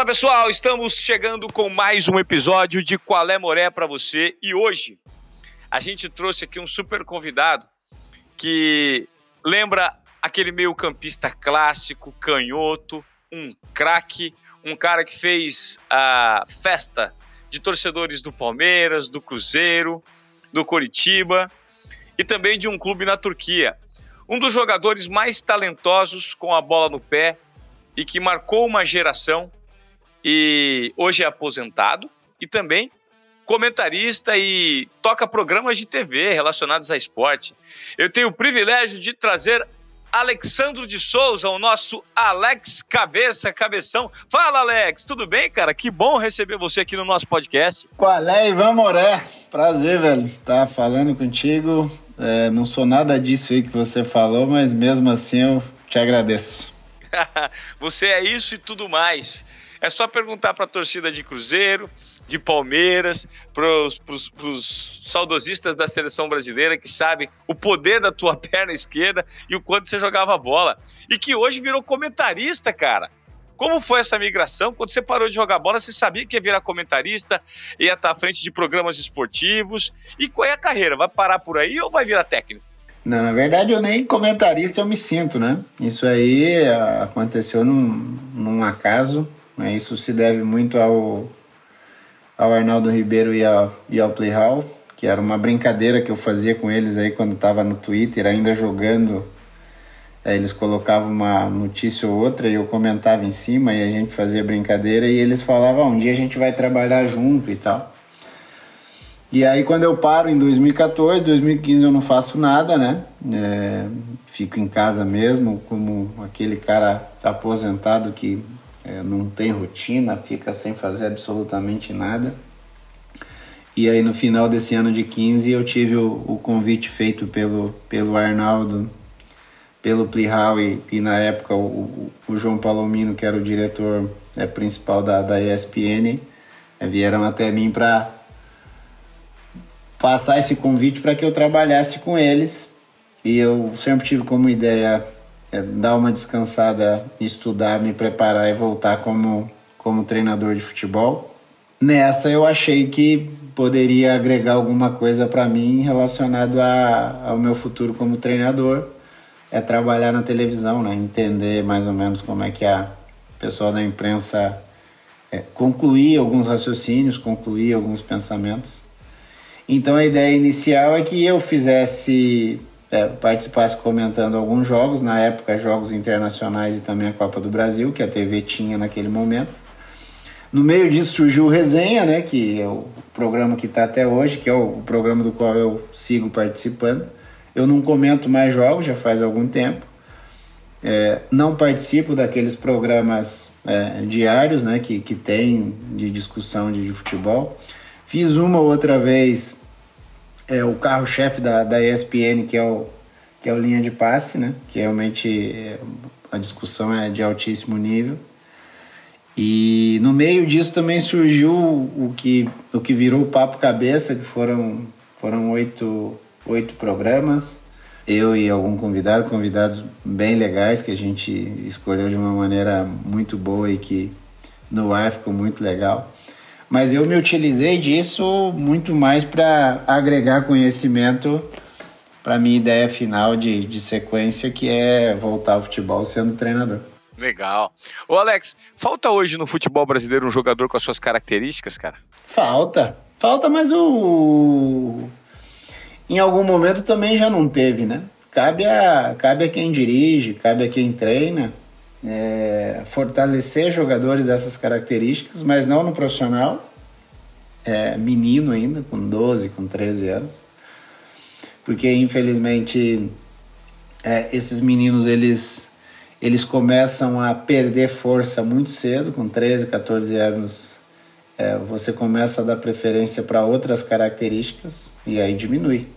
Fala pessoal, estamos chegando com mais um episódio de Qual é Moré para você e hoje a gente trouxe aqui um super convidado que lembra aquele meio-campista clássico, canhoto, um craque, um cara que fez a festa de torcedores do Palmeiras, do Cruzeiro, do Coritiba e também de um clube na Turquia. Um dos jogadores mais talentosos com a bola no pé e que marcou uma geração e hoje é aposentado e também comentarista e toca programas de TV relacionados a esporte. Eu tenho o privilégio de trazer Alexandro de Souza, o nosso Alex Cabeça, Cabeção. Fala, Alex, tudo bem, cara? Que bom receber você aqui no nosso podcast. Qual é, Ivan Moré? Prazer, velho, estar tá falando contigo. É, não sou nada disso aí que você falou, mas mesmo assim eu te agradeço. você é isso e tudo mais. É só perguntar para a torcida de Cruzeiro, de Palmeiras, para os saudosistas da seleção brasileira que sabem o poder da tua perna esquerda e o quanto você jogava bola. E que hoje virou comentarista, cara. Como foi essa migração? Quando você parou de jogar bola, você sabia que ia virar comentarista, ia estar à frente de programas esportivos. E qual é a carreira? Vai parar por aí ou vai virar técnico? Não, na verdade eu nem comentarista eu me sinto, né? Isso aí ah, aconteceu num, num acaso. Né? Isso se deve muito ao, ao Arnaldo Ribeiro e ao, e ao Playhall, que era uma brincadeira que eu fazia com eles aí quando estava no Twitter, ainda jogando. Aí eles colocavam uma notícia ou outra e eu comentava em cima e a gente fazia brincadeira e eles falavam, ah, um dia a gente vai trabalhar junto e tal. E aí quando eu paro em 2014, 2015 eu não faço nada, né? É, fico em casa mesmo, como aquele cara aposentado que é, não tem rotina, fica sem fazer absolutamente nada. E aí no final desse ano de 15 eu tive o, o convite feito pelo, pelo Arnaldo, pelo Plihal e, e na época o, o, João Palomino, que era o diretor é, principal da, da ESPN, é, vieram até mim para passar esse convite para que eu trabalhasse com eles. E eu sempre tive como ideia é, dar uma descansada, estudar, me preparar e voltar como, como treinador de futebol. Nessa eu achei que poderia agregar alguma coisa para mim relacionado a, ao meu futuro como treinador. É trabalhar na televisão, né? entender mais ou menos como é que a pessoa da imprensa é, concluir alguns raciocínios, concluir alguns pensamentos. Então a ideia inicial é que eu fizesse é, participasse comentando alguns jogos, na época jogos internacionais e também a Copa do Brasil, que a TV tinha naquele momento. No meio disso surgiu o Resenha, né, que é o programa que está até hoje, que é o programa do qual eu sigo participando. Eu não comento mais jogos, já faz algum tempo. É, não participo daqueles programas é, diários né, que, que tem de discussão de, de futebol. Fiz uma outra vez é o carro-chefe da, da ESPN, que é o, que é o linha de passe, né? Que realmente é, a discussão é de altíssimo nível. E no meio disso também surgiu o que, o que virou o Papo Cabeça, que foram, foram oito, oito programas. Eu e algum convidado, convidados bem legais que a gente escolheu de uma maneira muito boa e que no ar ficou muito legal. Mas eu me utilizei disso muito mais para agregar conhecimento para minha ideia final de, de sequência, que é voltar ao futebol sendo treinador. Legal. Ô Alex, falta hoje no futebol brasileiro um jogador com as suas características, cara? Falta. Falta, mas o. Em algum momento também já não teve, né? Cabe a, cabe a quem dirige, cabe a quem treina é, fortalecer jogadores dessas características, mas não no profissional, é, menino ainda, com 12, com 13 anos, porque infelizmente é, esses meninos eles, eles começam a perder força muito cedo, com 13, 14 anos. É, você começa a dar preferência para outras características e aí diminui.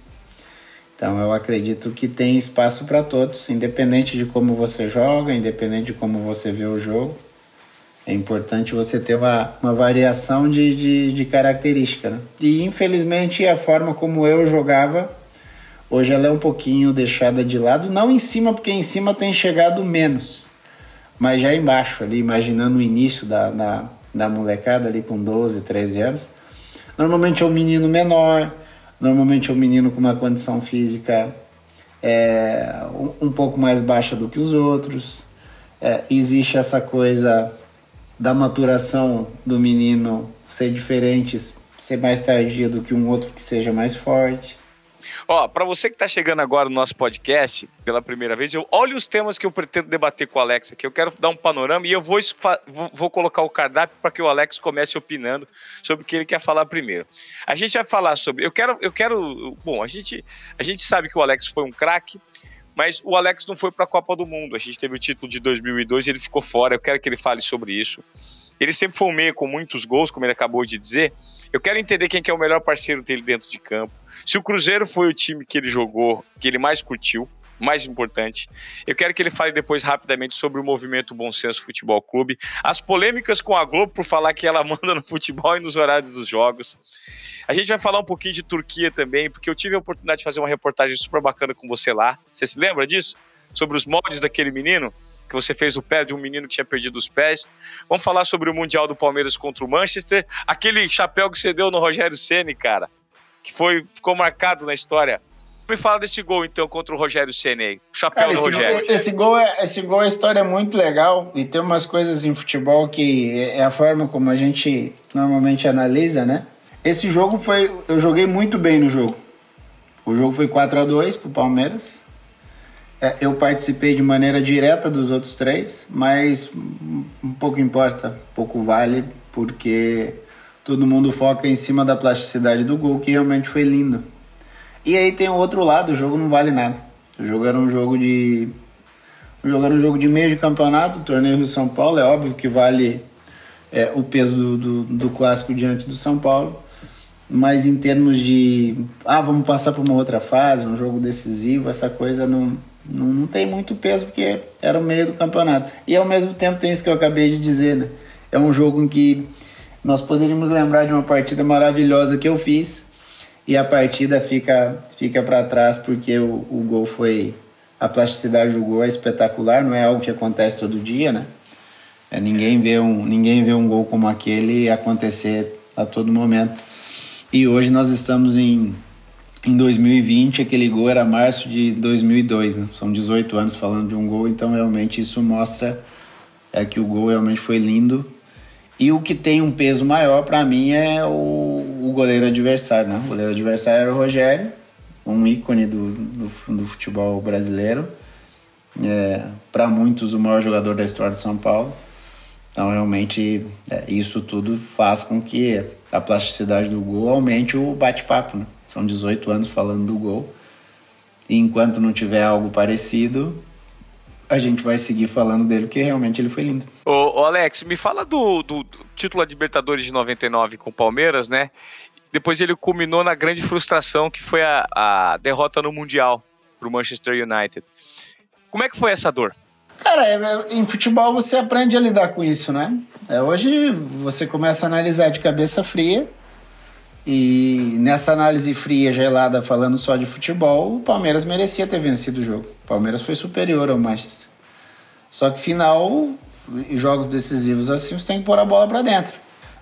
Então eu acredito que tem espaço para todos, independente de como você joga, independente de como você vê o jogo. É importante você ter uma, uma variação de, de, de característica. Né? E infelizmente a forma como eu jogava, hoje ela é um pouquinho deixada de lado. Não em cima, porque em cima tem chegado menos. Mas já embaixo, ali, imaginando o início da, da, da molecada ali com 12, 13 anos. Normalmente é um menino menor, normalmente é um menino com uma condição física é, um, um, pouco mais baixa do que os outros. É, existe essa coisa da maturação do menino ser diferente, ser mais tardia do que um outro que seja mais forte. Ó, para você que está chegando agora no nosso podcast pela primeira vez, eu olhe os temas que eu pretendo debater com o Alex aqui. Eu quero dar um panorama e eu vou, vou, vou colocar o cardápio para que o Alex comece opinando sobre o que ele quer falar primeiro. A gente vai falar sobre. Eu quero, eu quero. Bom, a gente, a gente sabe que o Alex foi um craque. Mas o Alex não foi para a Copa do Mundo. A gente teve o título de 2002 e ele ficou fora. Eu quero que ele fale sobre isso. Ele sempre foi um meio com muitos gols, como ele acabou de dizer. Eu quero entender quem que é o melhor parceiro dele dentro de campo. Se o Cruzeiro foi o time que ele jogou, que ele mais curtiu, mais importante. Eu quero que ele fale depois rapidamente sobre o movimento Bom Senso Futebol Clube, as polêmicas com a Globo por falar que ela manda no futebol e nos horários dos jogos. A gente vai falar um pouquinho de Turquia também, porque eu tive a oportunidade de fazer uma reportagem super bacana com você lá. Você se lembra disso? Sobre os moldes daquele menino? Que você fez o pé de um menino que tinha perdido os pés. Vamos falar sobre o Mundial do Palmeiras contra o Manchester. Aquele chapéu que você deu no Rogério Ceni, cara, que foi, ficou marcado na história. Me fala desse gol, então, contra o Rogério Ceni chapéu cara, do Rogério. Gol, esse, gol é, esse gol, a história é muito legal e tem umas coisas em futebol que é a forma como a gente normalmente analisa, né? Esse jogo foi... Eu joguei muito bem no jogo. O jogo foi 4 a 2 pro Palmeiras. É, eu participei de maneira direta dos outros três, mas um pouco importa, pouco vale, porque todo mundo foca em cima da plasticidade do gol, que realmente foi lindo. E aí tem o outro lado, o jogo não vale nada. O jogo era um jogo de. O jogo um jogo de meio de campeonato, torneio Rio São Paulo, é óbvio que vale é, o peso do, do, do clássico diante do São Paulo mas em termos de ah, vamos passar para uma outra fase, um jogo decisivo, essa coisa não, não, não tem muito peso porque era o meio do campeonato. E ao mesmo tempo tem isso que eu acabei de dizer, né? É um jogo em que nós poderíamos lembrar de uma partida maravilhosa que eu fiz e a partida fica, fica para trás porque o, o gol foi. A plasticidade do gol é espetacular, não é algo que acontece todo dia, né? É, ninguém, vê um, ninguém vê um gol como aquele acontecer a todo momento. E hoje nós estamos em em 2020 aquele gol era março de 2002, né? São 18 anos falando de um gol, então realmente isso mostra é que o gol realmente foi lindo. E o que tem um peso maior para mim é o, o, goleiro adversário, né? O goleiro adversário era o Rogério, um ícone do, do, do futebol brasileiro. É, para muitos o maior jogador da história de São Paulo. Então realmente é, isso tudo faz com que a plasticidade do gol aumente o bate-papo, né? São 18 anos falando do gol. E enquanto não tiver algo parecido, a gente vai seguir falando dele, porque realmente ele foi lindo. Ô, ô Alex, me fala do, do, do título de Libertadores de 99 com o Palmeiras, né? Depois ele culminou na grande frustração que foi a, a derrota no Mundial para o Manchester United. Como é que foi essa dor? Cara, é, é, em futebol você aprende a lidar com isso, né? É, hoje você começa a analisar de cabeça fria e nessa análise fria, gelada, falando só de futebol, o Palmeiras merecia ter vencido o jogo. O Palmeiras foi superior ao Manchester. Só que final, jogos decisivos assim, você tem que pôr a bola para dentro.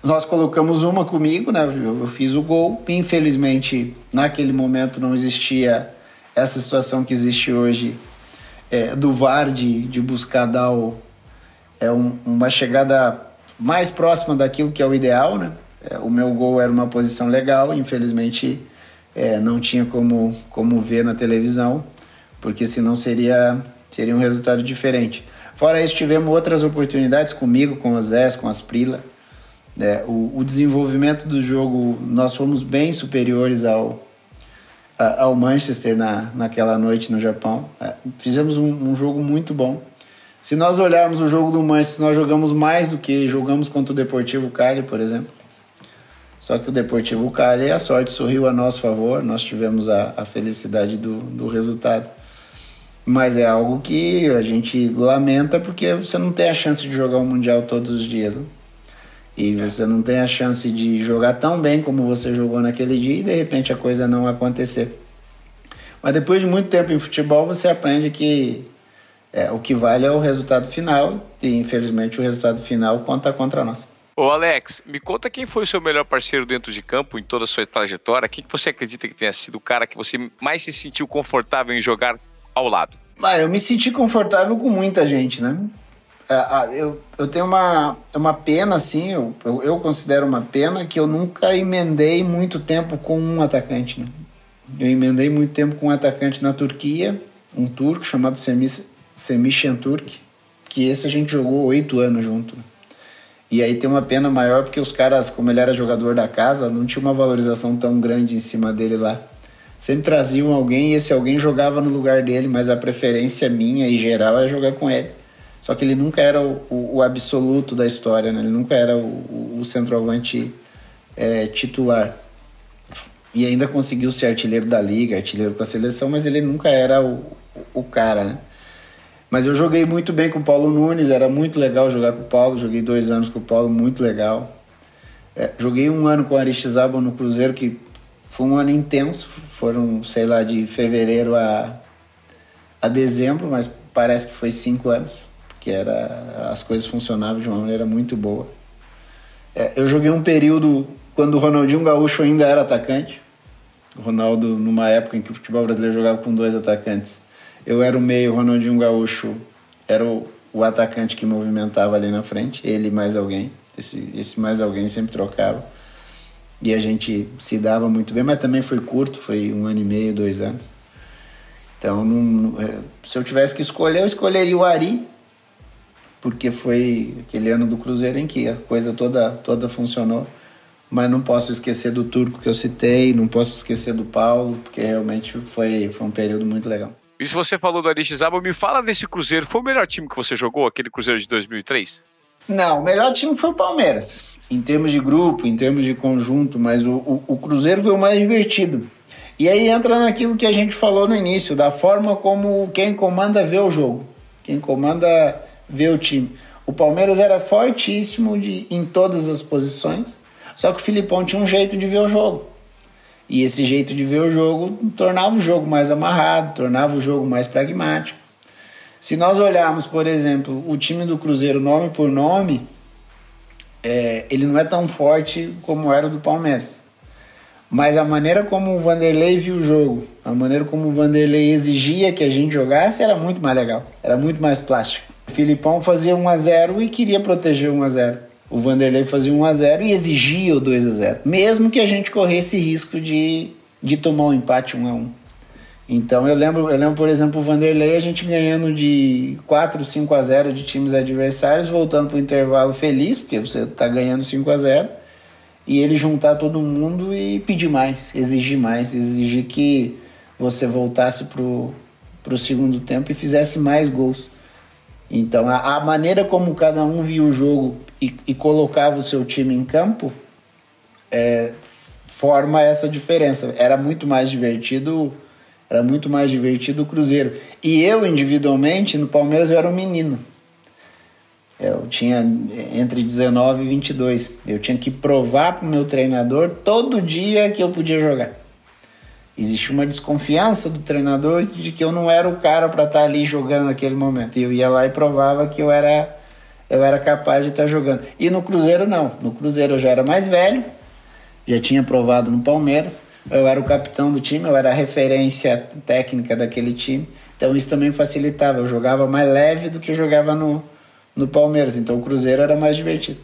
Nós colocamos uma comigo, né? Eu fiz o gol. Infelizmente, naquele momento não existia essa situação que existe hoje é, do VAR de, de buscar dar o, é um, uma chegada mais próxima daquilo que é o ideal, né? É, o meu gol era uma posição legal, infelizmente é, não tinha como, como ver na televisão, porque senão seria, seria um resultado diferente. Fora isso, tivemos outras oportunidades comigo, com o Zé, com as Prila. É, o, o, desenvolvimento do jogo, nós fomos bem superiores ao, a, ao Manchester na, naquela noite no Japão. É, fizemos um, um jogo muito bom. Se nós olharmos o jogo do Manchester, nós jogamos mais do que jogamos contra o Deportivo Cali, por exemplo. Só que o Deportivo Cali, a sorte sorriu a nosso favor, nós tivemos a, a felicidade do, do resultado. Mas é algo que a gente lamenta porque você não tem a chance de jogar o Mundial todos os dias. Né? E você não tem a chance de jogar tão bem como você jogou naquele dia e de repente a coisa não acontecer. Mas depois de muito tempo em futebol, você aprende que é, o que vale é o resultado final e infelizmente o resultado final conta contra nós. Ô Alex, me conta quem foi o seu melhor parceiro dentro de campo em toda a sua trajetória. Quem você acredita que tenha sido o cara que você mais se sentiu confortável em jogar ao lado? Ah, eu me senti confortável com muita gente, né? Ah, eu, eu tenho uma, uma pena, assim, eu, eu considero uma pena que eu nunca emendei muito tempo com um atacante, né? Eu emendei muito tempo com um atacante na Turquia, um turco chamado Semih, Semih Şentürk, que esse a gente jogou oito anos junto. E aí tem uma pena maior porque os caras, como ele era jogador da casa, não tinha uma valorização tão grande em cima dele lá. Sempre traziam alguém e esse alguém jogava no lugar dele, mas a preferência minha e geral era jogar com ele. Só que ele nunca era o, o, o absoluto da história, né? ele nunca era o, o centroavante é, titular. E ainda conseguiu ser artilheiro da liga, artilheiro com a seleção, mas ele nunca era o, o cara, né? Mas eu joguei muito bem com o Paulo Nunes, era muito legal jogar com o Paulo. Joguei dois anos com o Paulo, muito legal. É, joguei um ano com o Aristizábal no Cruzeiro, que foi um ano intenso. Foram, sei lá, de fevereiro a, a dezembro, mas parece que foi cinco anos, porque era, as coisas funcionavam de uma maneira muito boa. É, eu joguei um período quando o Ronaldinho Gaúcho ainda era atacante. O Ronaldo, numa época em que o futebol brasileiro jogava com dois atacantes eu era o meio, Ronaldinho Gaúcho era o, o atacante que movimentava ali na frente, ele mais alguém. Esse, esse mais alguém sempre trocava. E a gente se dava muito bem, mas também foi curto, foi um ano e meio, dois anos. Então, é, se eu tivesse que escolher, eu escolheria o Ari, porque foi aquele ano do Cruzeiro em que a coisa toda, toda funcionou. Mas não posso esquecer do Turco que eu citei, não posso esquecer do Paulo, porque realmente foi, foi um período muito legal. E se você falou do Aristizábal, me fala desse Cruzeiro. Foi o melhor time que você jogou, aquele Cruzeiro de 2003? Não, o melhor time foi o Palmeiras. Em termos de grupo, em termos de conjunto, mas o, o, o Cruzeiro foi o mais divertido. E aí entra naquilo que a gente falou no início, da forma como quem comanda vê o jogo. Quem comanda vê o time. O Palmeiras era fortíssimo de, em todas as posições, só que o Filipão tinha um jeito de ver o jogo. E esse jeito de ver o jogo tornava o jogo mais amarrado, tornava o jogo mais pragmático. Se nós olharmos, por exemplo, o time do Cruzeiro nome por nome, é, ele não é tão forte como era o do Palmeiras. Mas a maneira como o Vanderlei viu o jogo, a maneira como o Vanderlei exigia que a gente jogasse era muito mais legal, era muito mais plástico. O Filipão fazia 1 a 0 e queria proteger 1 a 0 o Vanderlei fazia 1 a 0 e exigia o 2 a 0 mesmo que a gente corresse risco de, de tomar um empate 1 a 1 Então eu lembro, eu lembro, por exemplo, o Vanderlei, a gente ganhando de 4, 5 a 0 de times adversários, voltando para o intervalo feliz, porque você está ganhando 5 a 0 e ele juntar todo mundo e pedir mais, exigir mais, exigir que você voltasse para o segundo tempo e fizesse mais gols. Então, a, a, maneira como cada um via o jogo e, e colocava o seu time em campo é, forma essa diferença. Era muito mais divertido, era muito mais divertido o Cruzeiro. E eu, individualmente, no Palmeiras, eu era um menino. Eu tinha entre 19 e 22. Eu tinha que provar para o meu treinador todo dia que eu podia jogar existia uma desconfiança do treinador de que eu não era o cara para estar tá ali jogando naquele momento. E eu ia lá e provava que eu era eu era capaz de estar tá jogando. E no Cruzeiro não. No Cruzeiro eu já era mais velho, já tinha provado no Palmeiras. Eu era o capitão do time, eu era a referência técnica daquele time. Então isso também facilitava. Eu jogava mais leve do que eu jogava no, no Palmeiras. Então o Cruzeiro era mais divertido.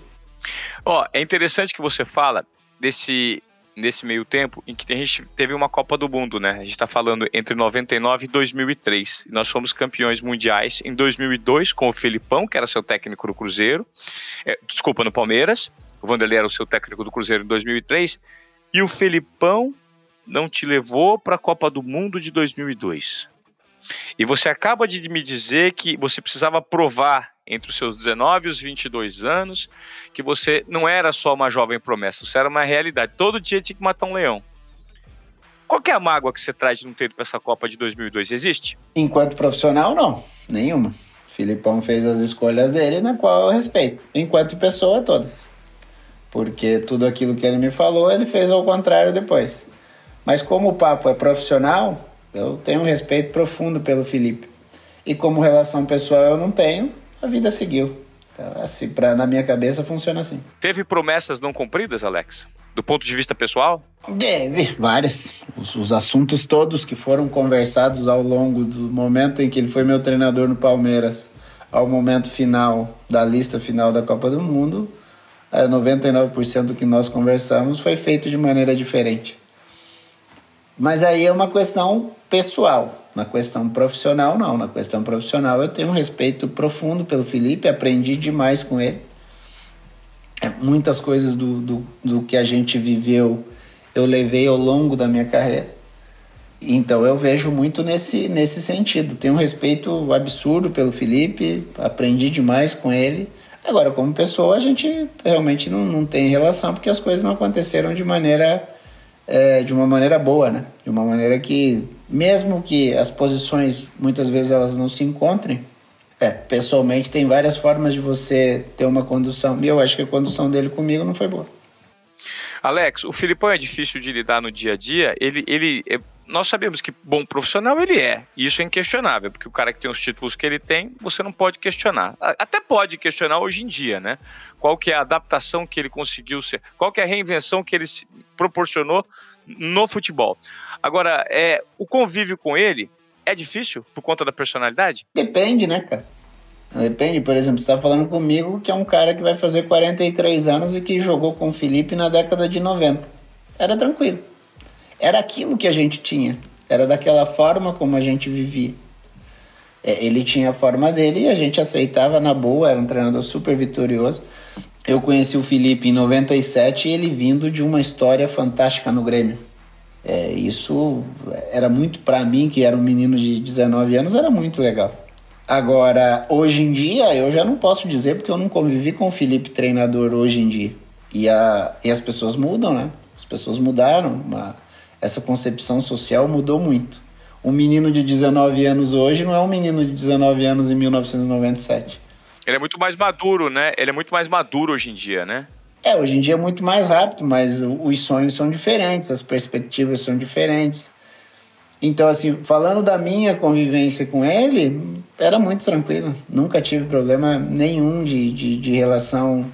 Ó, oh, é interessante que você fala desse nesse meio tempo em que a gente teve uma Copa do Mundo, né? A gente está falando entre 99 e 2003. Nós fomos campeões mundiais em 2002 com o Felipão, que era seu técnico do Cruzeiro. É, desculpa, no Palmeiras. O Vanderlei era o seu técnico do Cruzeiro em 2003. E o Felipão não te levou para a Copa do Mundo de 2002. E você acaba de me dizer que você precisava provar entre os seus 19 e os 22 anos, que você não era só uma jovem promessa, você era uma realidade. Todo dia tinha que matar um leão. Qual é a mágoa que você traz de não ter ido para essa Copa de 2002? Existe? Enquanto profissional, não. Nenhuma. Filipão fez as escolhas dele, na qual eu respeito. Enquanto pessoa, todas. Porque tudo aquilo que ele me falou, ele fez ao contrário depois. Mas como o papo é profissional, eu tenho um respeito profundo pelo Felipe. E como relação pessoal eu não tenho, a vida seguiu. Então, assim, pra, na minha cabeça funciona assim. Teve promessas não cumpridas, Alex? Do ponto de vista pessoal? Teve, várias. Os, os, assuntos todos que foram conversados ao longo do momento em que ele foi meu treinador no Palmeiras, ao momento final da lista final da Copa do Mundo, 99% é, do que nós conversamos foi feito de maneira diferente. Mas aí é uma questão pessoal. Na questão profissional, não. Na questão profissional, eu tenho um respeito profundo pelo Felipe, aprendi demais com ele. É, muitas coisas do, do, do que a gente viveu eu levei ao longo da minha carreira. Então eu vejo muito nesse, nesse sentido. Tenho um respeito absurdo pelo Felipe, aprendi demais com ele. Agora, como pessoa, a gente realmente não, não tem relação, porque as coisas não aconteceram de maneira é, de uma maneira boa, né? De uma maneira que, mesmo que as posições muitas vezes elas não se encontrem, é, pessoalmente tem várias formas de você ter uma condução. E eu acho que a condução dele comigo não foi boa. Alex, o Filipão é difícil de lidar no dia a dia. Ele, ele, é, nós sabemos que bom profissional ele é. E isso é inquestionável, porque o cara que tem os títulos que ele tem, você não pode questionar. Até pode questionar hoje em dia, né? Qual que é a adaptação que ele conseguiu ser, qual que é a reinvenção que ele proporcionou no futebol. Agora, é, o convívio com ele é difícil por conta da personalidade? Depende, né, cara? Depende, por exemplo, você está falando comigo que é um cara que vai fazer 43 anos e que jogou com o Felipe na década de 90. Era tranquilo. Era aquilo que a gente tinha. Era daquela forma como a gente vivia. É, ele tinha a forma dele e a gente aceitava na boa, era um treinador super vitorioso. Eu conheci o Felipe em 97 e ele vindo de uma história fantástica no Grêmio. É, isso era muito para mim, que era um menino de 19 anos, era muito legal. Agora, hoje em dia, eu já não posso dizer porque eu não convivi com o Felipe treinador hoje em dia. E, a, e as pessoas mudam, né? As pessoas mudaram. Uma, essa concepção social mudou muito. Um menino de 19 anos hoje não é um menino de 19 anos em 1997. Ele é muito mais maduro, né? Ele é muito mais maduro hoje em dia, né? É, hoje em dia é muito mais rápido, mas os sonhos são diferentes, as perspectivas são diferentes. Então, assim, falando da minha convivência com ele, era muito tranquilo. Nunca tive problema nenhum de, de, de relação,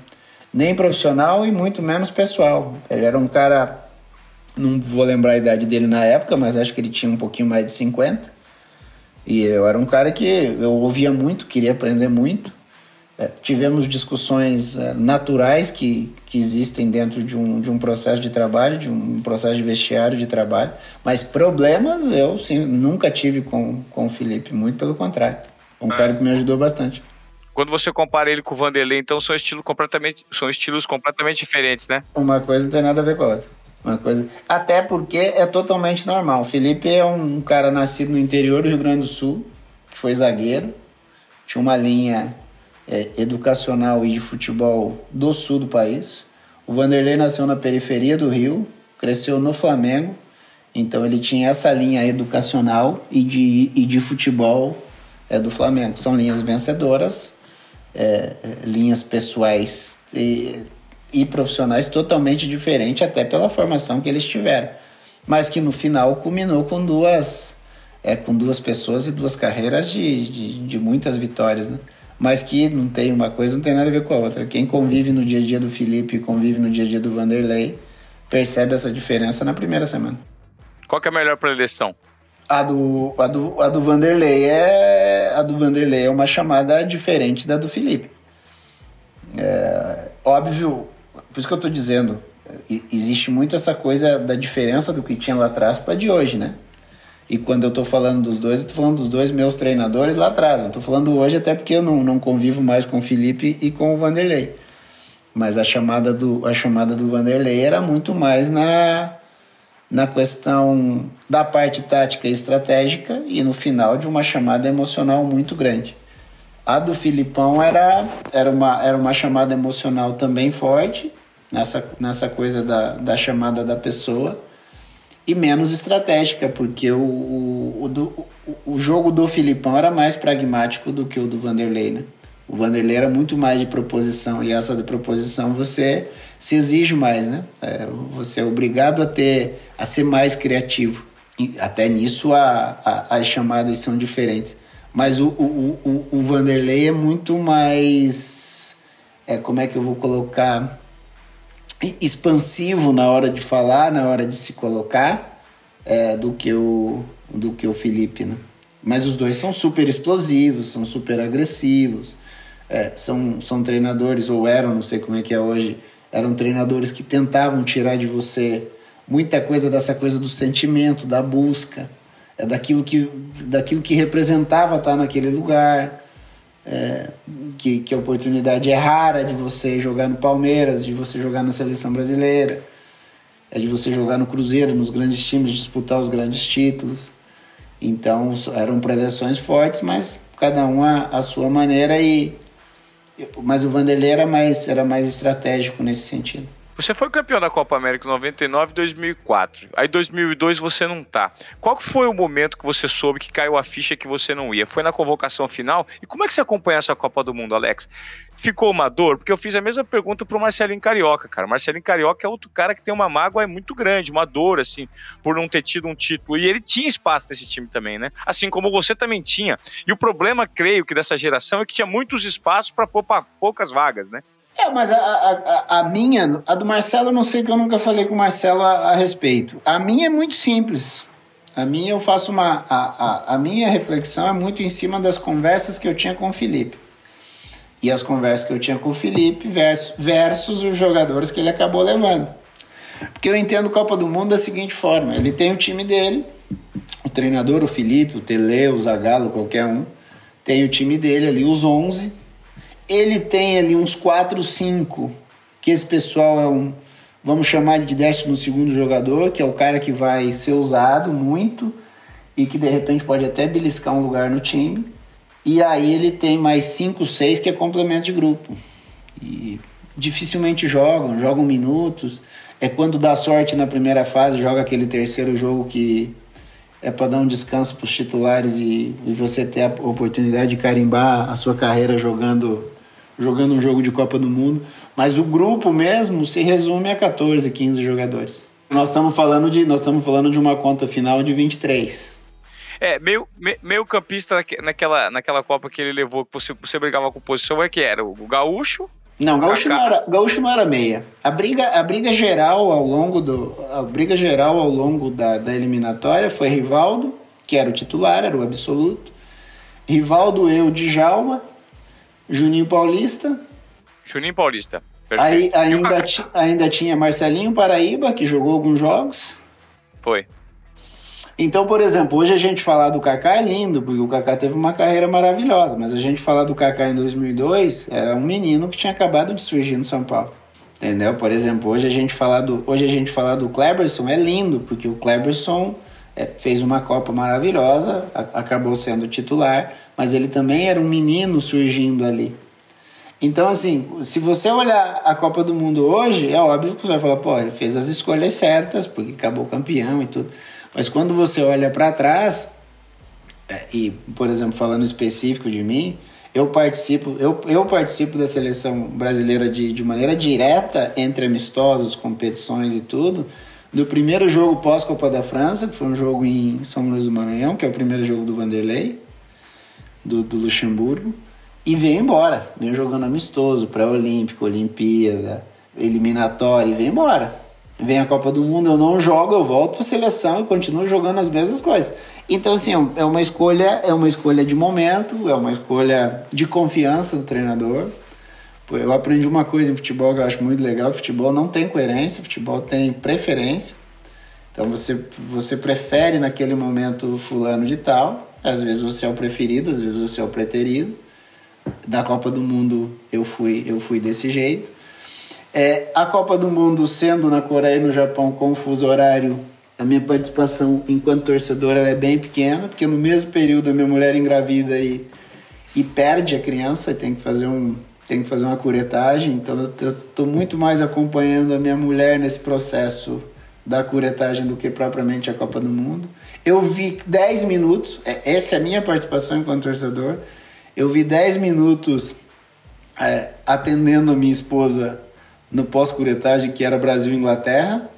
nem profissional e muito menos pessoal. Ele era um cara, não vou lembrar a idade dele na época, mas acho que ele tinha um pouquinho mais de 50. E eu era um cara que eu ouvia muito, queria aprender muito. É, tivemos discussões é, naturais que, que existem dentro de um, de um processo de trabalho, de um processo de vestiário de trabalho, mas problemas eu sim, nunca tive com, com o Felipe, muito pelo contrário. Um ah. cara que me ajudou bastante. Quando você compara ele com o Vanderlei, então são estilos completamente, são estilos completamente diferentes, né? Uma coisa não tem nada a ver com a outra. Uma coisa. Até porque é totalmente normal. O Felipe é um cara nascido no interior do Rio Grande do Sul, que foi zagueiro, tinha uma linha é, educacional e de futebol do sul do país. O Vanderlei nasceu na periferia do Rio, cresceu no Flamengo, então ele tinha essa linha educacional e de, e de futebol é, do Flamengo. São linhas vencedoras, é, linhas pessoais e, e profissionais totalmente diferentes, até pela formação que eles tiveram. Mas que no final culminou com duas, é, com duas pessoas e duas carreiras de, de, de muitas vitórias. Né? mas que não tem uma coisa, não tem nada a ver com a outra. Quem convive no dia a dia do Felipe e convive no dia a dia do Vanderlei percebe essa diferença na primeira semana. Qual que é a melhor preleção? A do, a do, a do Vanderlei é a do Vanderlei é uma chamada diferente da do Felipe. É, óbvio, por isso que eu estou dizendo, existe muito essa coisa da diferença do que tinha lá atrás para de hoje, né? E quando eu estou falando dos dois, eu estou falando dos dois meus treinadores lá atrás. Eu estou falando hoje até porque eu não, não convivo mais com o Felipe e com o Vanderlei. Mas a chamada do, a chamada do Vanderlei era muito mais na, na questão da parte tática e estratégica e no final de uma chamada emocional muito grande. A do Filipão era, era, uma, era uma chamada emocional também forte, nessa, nessa coisa da, da chamada da pessoa e menos estratégica, porque o, o, o, o, jogo do Filipão era mais pragmático do que o do Vanderlei, né? O Vanderlei era muito mais de proposição e essa de proposição você se exige mais, né? É, você é obrigado a ter a ser mais criativo. E até nisso a, a, as chamadas são diferentes. Mas o, o, o, o Vanderlei é muito mais. É, como é que eu vou colocar? Expansivo na hora de falar, na hora de se colocar, é, do, que o, do que o Felipe, né? Mas os dois são super explosivos, são super agressivos, é, são, são treinadores, ou eram, não sei como é que é hoje, eram treinadores que tentavam tirar de você muita coisa dessa coisa do sentimento, da busca, é daquilo que, daquilo que representava estar naquele lugar, é, que, que a oportunidade é rara de você jogar no Palmeiras, de você jogar na seleção brasileira, é de você jogar no Cruzeiro, nos grandes times, disputar os grandes títulos. Então eram preleções fortes, mas cada um a, a sua maneira e mas o Vanderlei era mais era mais estratégico nesse sentido. Você foi campeão da Copa América em 99 e 2004. Aí 2002 você não tá. Qual foi o momento que você soube que caiu a ficha que você não ia? Foi na convocação final? E como é que você acompanha essa Copa do Mundo, Alex? Ficou uma dor? Porque eu fiz a mesma pergunta pro Marcelinho Carioca, cara. Marcelinho Carioca é outro cara que tem uma mágoa muito grande, uma dor, assim, por não ter tido um título. E ele tinha espaço nesse time também, né? Assim como você também tinha. E o problema, creio que dessa geração é que tinha muitos espaços para poucas vagas, né? É, mas a, a, a, minha, a do Marcelo, eu não sei que eu nunca falei com o Marcelo a, a respeito. A minha é muito simples. A minha eu faço uma. A, a, a minha reflexão é muito em cima das conversas que eu tinha com o Felipe. E as conversas que eu tinha com o Felipe versus, versus os jogadores que ele acabou levando. Porque eu entendo Copa do Mundo da seguinte forma: ele tem o time dele, o treinador, o Felipe, o Tele, o Zagallo, qualquer um, tem o time dele ali, os 11 ele tem ali uns 4, 5, que esse pessoal é um, vamos chamar de 12 segundo jogador, que é o cara que vai ser usado muito e que de repente pode até beliscar um lugar no time. E aí ele tem mais 5, 6 que é complemento de grupo. E dificilmente jogam, jogam minutos. É quando dá sorte na primeira fase, joga aquele terceiro jogo que é para dar um descanso para os titulares e, e, você ter a oportunidade de carimbar a sua carreira jogando jogando um jogo de Copa do Mundo, mas o grupo mesmo se resume a 14, 15 jogadores. Nós estamos falando de nós estamos falando de uma conta final de 23. É, meio, meio campista naquela, naquela Copa que ele levou, que você, você brigava com posição, é que era o Gaúcho? Não, Gaúcho não, era, Gaúcho não era meia. A briga, a briga geral ao longo do a briga geral ao longo da, da eliminatória foi Rivaldo, que era o titular, era o absoluto. Rivaldo, eu, Djalma, Juninho Paulista. Juninho Paulista. Aí, ainda, ti, ainda tinha Marcelinho Paraíba, que jogou alguns jogos. Foi. Então, por exemplo, hoje a gente falar do Kaká é lindo, porque o Kaká teve uma carreira maravilhosa, mas a gente falar do Kaká em 2002 era um menino que tinha acabado de surgir no São Paulo. Entendeu? Por exemplo, hoje a gente falar do, hoje a gente falar do Kleberson é lindo, porque o Kleberson é, fez uma Copa maravilhosa, acabou sendo titular, mas ele também era um menino surgindo ali. Então, assim, se você olhar a Copa do Mundo hoje, é óbvio que você vai falar, pô, ele fez as escolhas certas, porque acabou campeão e tudo. Mas quando você olha para trás, é, e, por exemplo, falando específico de mim, eu participo, eu, eu participo da seleção brasileira de, de maneira direta, entre amistosos, competições e tudo, do primeiro jogo pós-Copa da França, que foi um jogo em São Luís do Maranhão, que é o primeiro jogo do Vanderlei, do, do Luxemburgo, e veio embora. Veio jogando amistoso, pré-olímpico, Olimpíada, eliminatória, e vem embora. Vem a Copa do Mundo, eu não jogo, eu volto para seleção e continuo jogando as mesmas coisas. Então, assim, é uma escolha, é uma escolha de momento, é uma escolha de confiança do treinador. Eu aprendi uma coisa em futebol que eu acho muito legal, futebol não tem coerência, futebol tem preferência. Então você, você prefere naquele momento fulano de tal, às vezes você é o preferido, às vezes você é o preterido. Da Copa do Mundo eu fui, eu fui desse jeito. É, a Copa do Mundo sendo na Coreia e no Japão com o fuso horário, a minha participação enquanto torcedora é bem pequena, porque no mesmo período a minha mulher engravida e, e perde a criança e tem que fazer um, tem que fazer uma curetagem, então eu estou muito mais acompanhando a minha mulher nesse processo da curetagem do que propriamente a Copa do Mundo. Eu vi 10 minutos, é, essa é a minha participação enquanto torcedor, eu vi 10 minutos é, atendendo a minha esposa no pós-curetagem, que era Brasil-Inglaterra.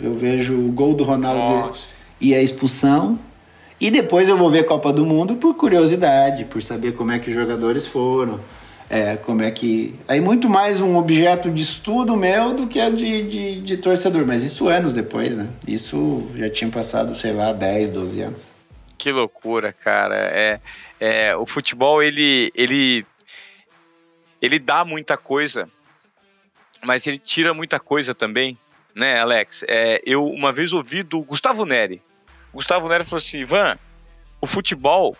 Eu vejo o gol do Ronaldo Nossa. e a expulsão. E depois eu vou ver a Copa do Mundo por curiosidade, por saber como é que os jogadores foram, é, como é que. Aí muito mais um objeto de estudo meu do que a de, de, de, torcedor. Mas isso anos depois, né? Isso já tinha passado, sei lá, 10, 12 anos. Que loucura, cara. É, é, o futebol, ele, ele, ele dá muita coisa, mas ele tira muita coisa também, né, Alex? É, eu uma vez ouvi do Gustavo Neri, Gustavo Nery falou assim: Ivan, o futebol,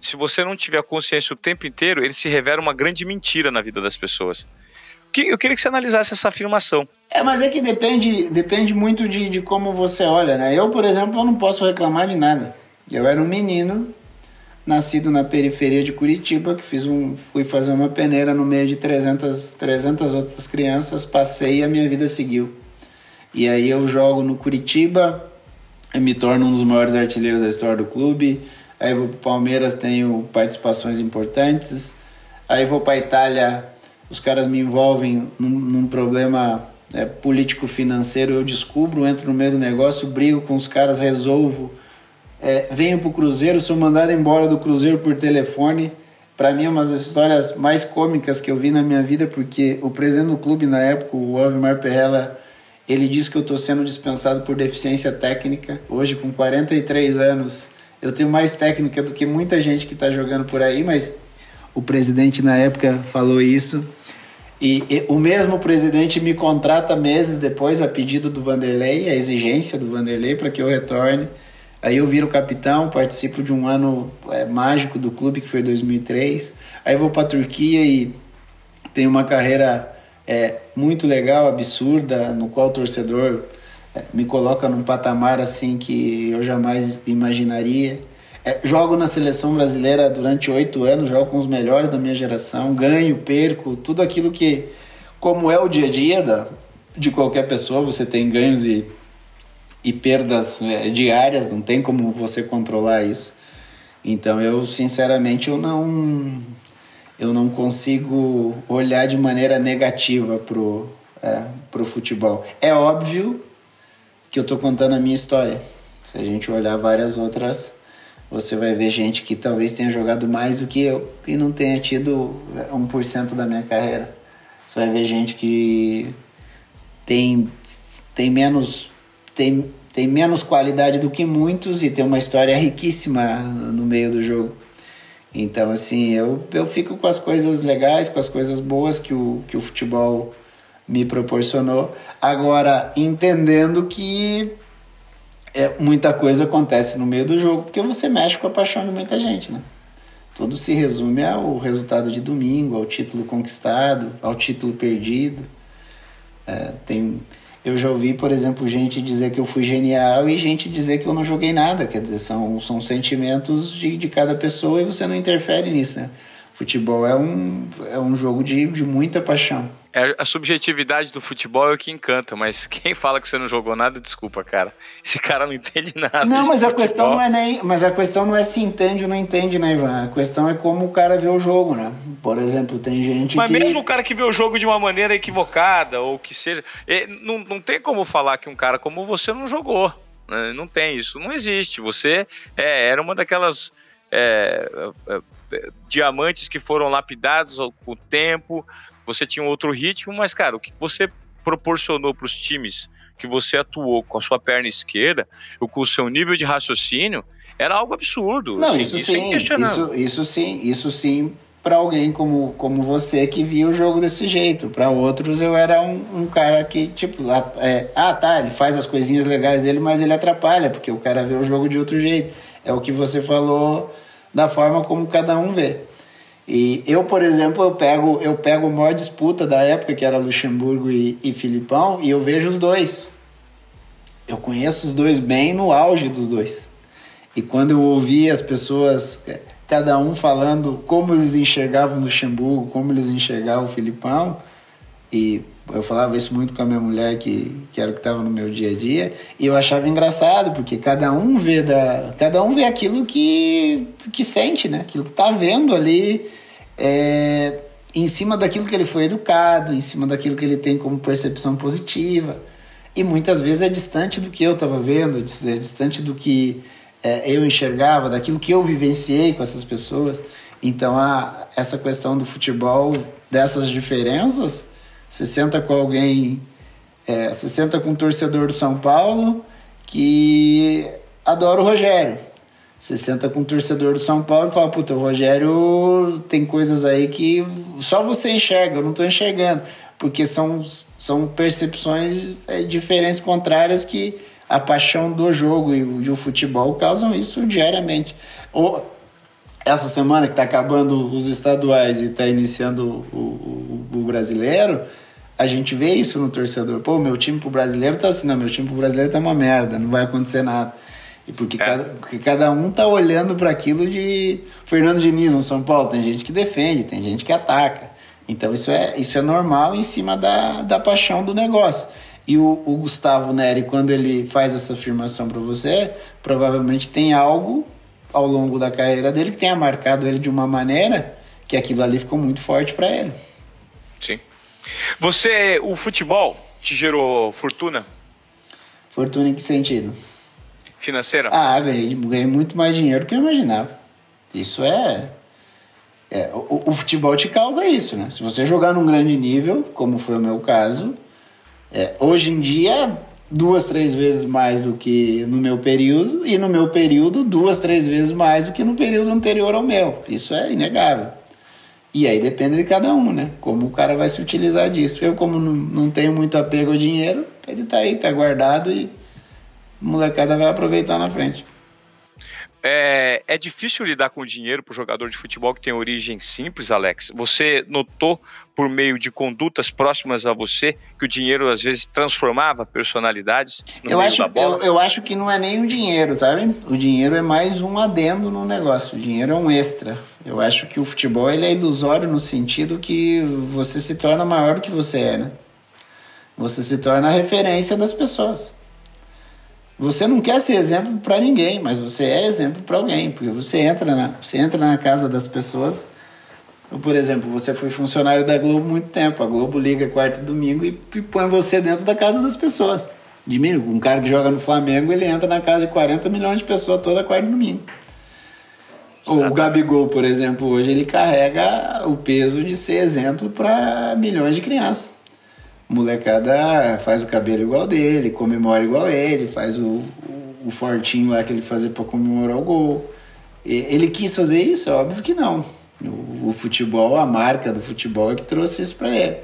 se você não tiver consciência o tempo inteiro, ele se revela uma grande mentira na vida das pessoas. Eu queria que você analisasse essa afirmação. É, mas é que depende, depende muito de, de como você olha, né? Eu, por exemplo, eu não posso reclamar de nada. Eu era um menino, nascido na periferia de Curitiba, que fiz um, fui fazer uma peneira no meio de 300, 300 outras crianças, passei e a minha vida seguiu. E aí eu jogo no Curitiba, me torno um dos maiores artilheiros da história do clube. Aí vou para o Palmeiras, tenho participações importantes. Aí vou para a Itália, os caras me envolvem num, num problema é, político-financeiro, eu descubro, entro no meio do negócio, brigo com os caras, resolvo. É, venho para o Cruzeiro, sou mandado embora do Cruzeiro por telefone. Para mim é uma das histórias mais cômicas que eu vi na minha vida, porque o presidente do clube na época, o Alvimar Perrella, ele diz que eu estou sendo dispensado por deficiência técnica. Hoje, com 43 anos, eu tenho mais técnica do que muita gente que está jogando por aí, mas o presidente na época falou isso. E, e, o mesmo presidente me contrata meses depois, a pedido do Vanderlei, a exigência do Vanderlei para que eu retorne. Aí eu viro capitão, participo de um ano é, mágico do clube, que foi 2003. Aí vou para a Turquia e tenho uma carreira é, muito legal, absurda, no qual o torcedor me coloca num patamar assim que eu jamais imaginaria. É, jogo na seleção brasileira durante oito anos, jogo com os melhores da minha geração, ganho, perco, tudo aquilo que, como é o dia a dia da, de qualquer pessoa, você tem ganhos e, e perdas é, diárias, não tem como você controlar isso. Então eu, sinceramente, eu não eu não consigo olhar de maneira negativa pro, é, pro futebol. É óbvio que eu estou contando a minha história. Se a gente olhar várias outras, você vai ver gente que talvez tenha jogado mais do que eu e não tenha tido 1% da minha carreira. Você vai ver gente que tem, tem menos tem, tem menos qualidade do que muitos e tem uma história riquíssima no meio do jogo. Então, assim, eu, eu fico com as coisas legais, com as coisas boas que o, que o futebol me proporcionou. Agora, entendendo que é, muita coisa acontece no meio do jogo, porque você mexe com a paixão de muita gente, né? Tudo se resume ao resultado de domingo, ao título conquistado, ao título perdido. É, tem eu já ouvi, por exemplo, gente dizer que eu fui genial e gente dizer que eu não joguei nada. Quer dizer, são, são sentimentos de, de cada pessoa e você não interfere nisso, né? Futebol é um, é um jogo de, de muita paixão. É, a subjetividade do futebol é o que encanta, mas quem fala que você não jogou nada, desculpa, cara. Esse cara não entende nada. Não, mas a questão não é nem. Mas a questão não é se entende ou não entende, né, Ivan? A questão é como o cara vê o jogo, né? Por exemplo, tem gente mas que. Mas mesmo o cara que vê o jogo de uma maneira equivocada, ou que seja. Não, não tem como falar que um cara como você não jogou. Né? Não tem isso. Não existe. Você é, era uma daquelas. É, é, é diamantes que foram lapidados com o tempo, você tinha um outro ritmo, mas, cara, o que você proporcionou para os times que você atuou com a sua perna esquerda, com o seu nível de raciocínio, era algo absurdo. Não, assim, isso, isso, sim, é isso, isso sim, isso sim, para alguém como, como você que via o jogo desse jeito. Para outros, eu era um, um cara que, tipo, é, ah, tá, ele faz as coisinhas legais dele, mas ele atrapalha, porque o cara vê o jogo de outro jeito. É o que você falou da forma como cada um vê. E eu, por exemplo, eu pego, eu pego a maior disputa da época, que era Luxemburgo e, e Filipão, e eu vejo os dois. Eu conheço os dois bem no auge dos dois. E quando eu ouvi as pessoas, é, cada um falando como eles enxergavam Luxemburgo, como eles enxergavam o Filipão, e eu falava isso muito com a minha mulher, que, que era o que estava no meu dia a dia, e eu achava engraçado, porque cada um vê, da, cada um vê aquilo que, que sente, né? aquilo que está vendo ali é, em cima daquilo que ele foi educado, em cima daquilo que ele tem como percepção positiva. E muitas vezes é distante do que eu estava vendo, é distante do que é, eu enxergava, daquilo que eu vivenciei com essas pessoas. Então, a, essa questão do futebol, dessas diferenças, você senta com alguém, é, você senta com um torcedor do São Paulo que adora o Rogério. Você senta com um torcedor do São Paulo e fala, puta, o Rogério tem coisas aí que só você enxerga, eu não estou enxergando. Porque são, são percepções é, diferentes, contrárias, que a paixão do jogo e o, futebol causam isso diariamente. Ou, essa semana que está acabando os estaduais e está iniciando o, o, o, brasileiro, a gente vê isso no torcedor. Pô, meu time pro brasileiro tá assim, não, meu time pro brasileiro tá uma merda, não vai acontecer nada. E porque, é. cada, porque cada um tá olhando para aquilo de Fernando Diniz no São Paulo. Tem gente que defende, tem gente que ataca. Então isso é, isso é normal em cima da, da paixão do negócio. E o, o Gustavo Neri, quando ele faz essa afirmação para você, provavelmente tem algo ao longo da carreira dele que tenha marcado ele de uma maneira que aquilo ali ficou muito forte para ele. Sim. Você, o futebol te gerou fortuna? Fortuna em que sentido? Financeira? Ah, ganhei, ganhei muito mais dinheiro do que eu imaginava. Isso é. é o, o, futebol te causa isso, né? Se você jogar num grande nível, como foi o meu caso, é, hoje em dia duas, três vezes mais do que no meu período, e no meu período, duas, três vezes mais do que no período anterior ao meu. Isso é inegável. E aí depende de cada um, né? Como o cara vai se utilizar disso. Eu, como não, tenho muito apego ao dinheiro, ele tá aí, tá guardado e a molecada vai aproveitar na frente. É, é difícil lidar com dinheiro para o jogador de futebol que tem origem simples, Alex. Você notou, por meio de condutas próximas a você, que o dinheiro às vezes transformava personalidades no eu meio acho, da bola? Eu, eu acho que não é nem o dinheiro, sabe? O dinheiro é mais um adendo no negócio. O dinheiro é um extra. Eu acho que o futebol ele é ilusório no sentido que você se torna maior do que você é, né? Você se torna a referência das pessoas. Você não quer ser exemplo para ninguém, mas você é exemplo para alguém, porque você entra, na, você entra na casa das pessoas. Por exemplo, você foi funcionário da Globo muito tempo. A Globo liga quarto e domingo e, e põe você dentro da casa das pessoas. Admiro, um cara que joga no Flamengo, ele entra na casa de 40 milhões de pessoas toda quarta e domingo. O Gabigol, por exemplo, hoje ele carrega o peso de ser exemplo para milhões de crianças molecada faz o cabelo igual dele, comemora igual ele, faz o, o, fortinho lá que ele fazia para comemorar o gol. Ele quis fazer isso? Óbvio que não. O, o, futebol, a marca do futebol é que trouxe isso para ele.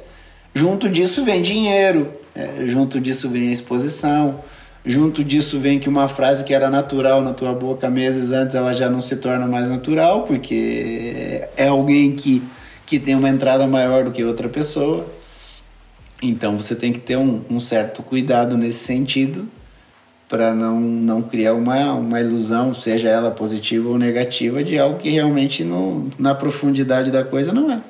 Junto disso vem dinheiro, é, junto disso vem a exposição, junto disso vem que uma frase que era natural na tua boca meses antes ela já não se torna mais natural, porque é alguém que, que tem uma entrada maior do que outra pessoa. Então você tem que ter um, um certo cuidado nesse sentido para não, não criar uma, uma ilusão, seja ela positiva ou negativa, de algo que realmente no, na profundidade da coisa não é.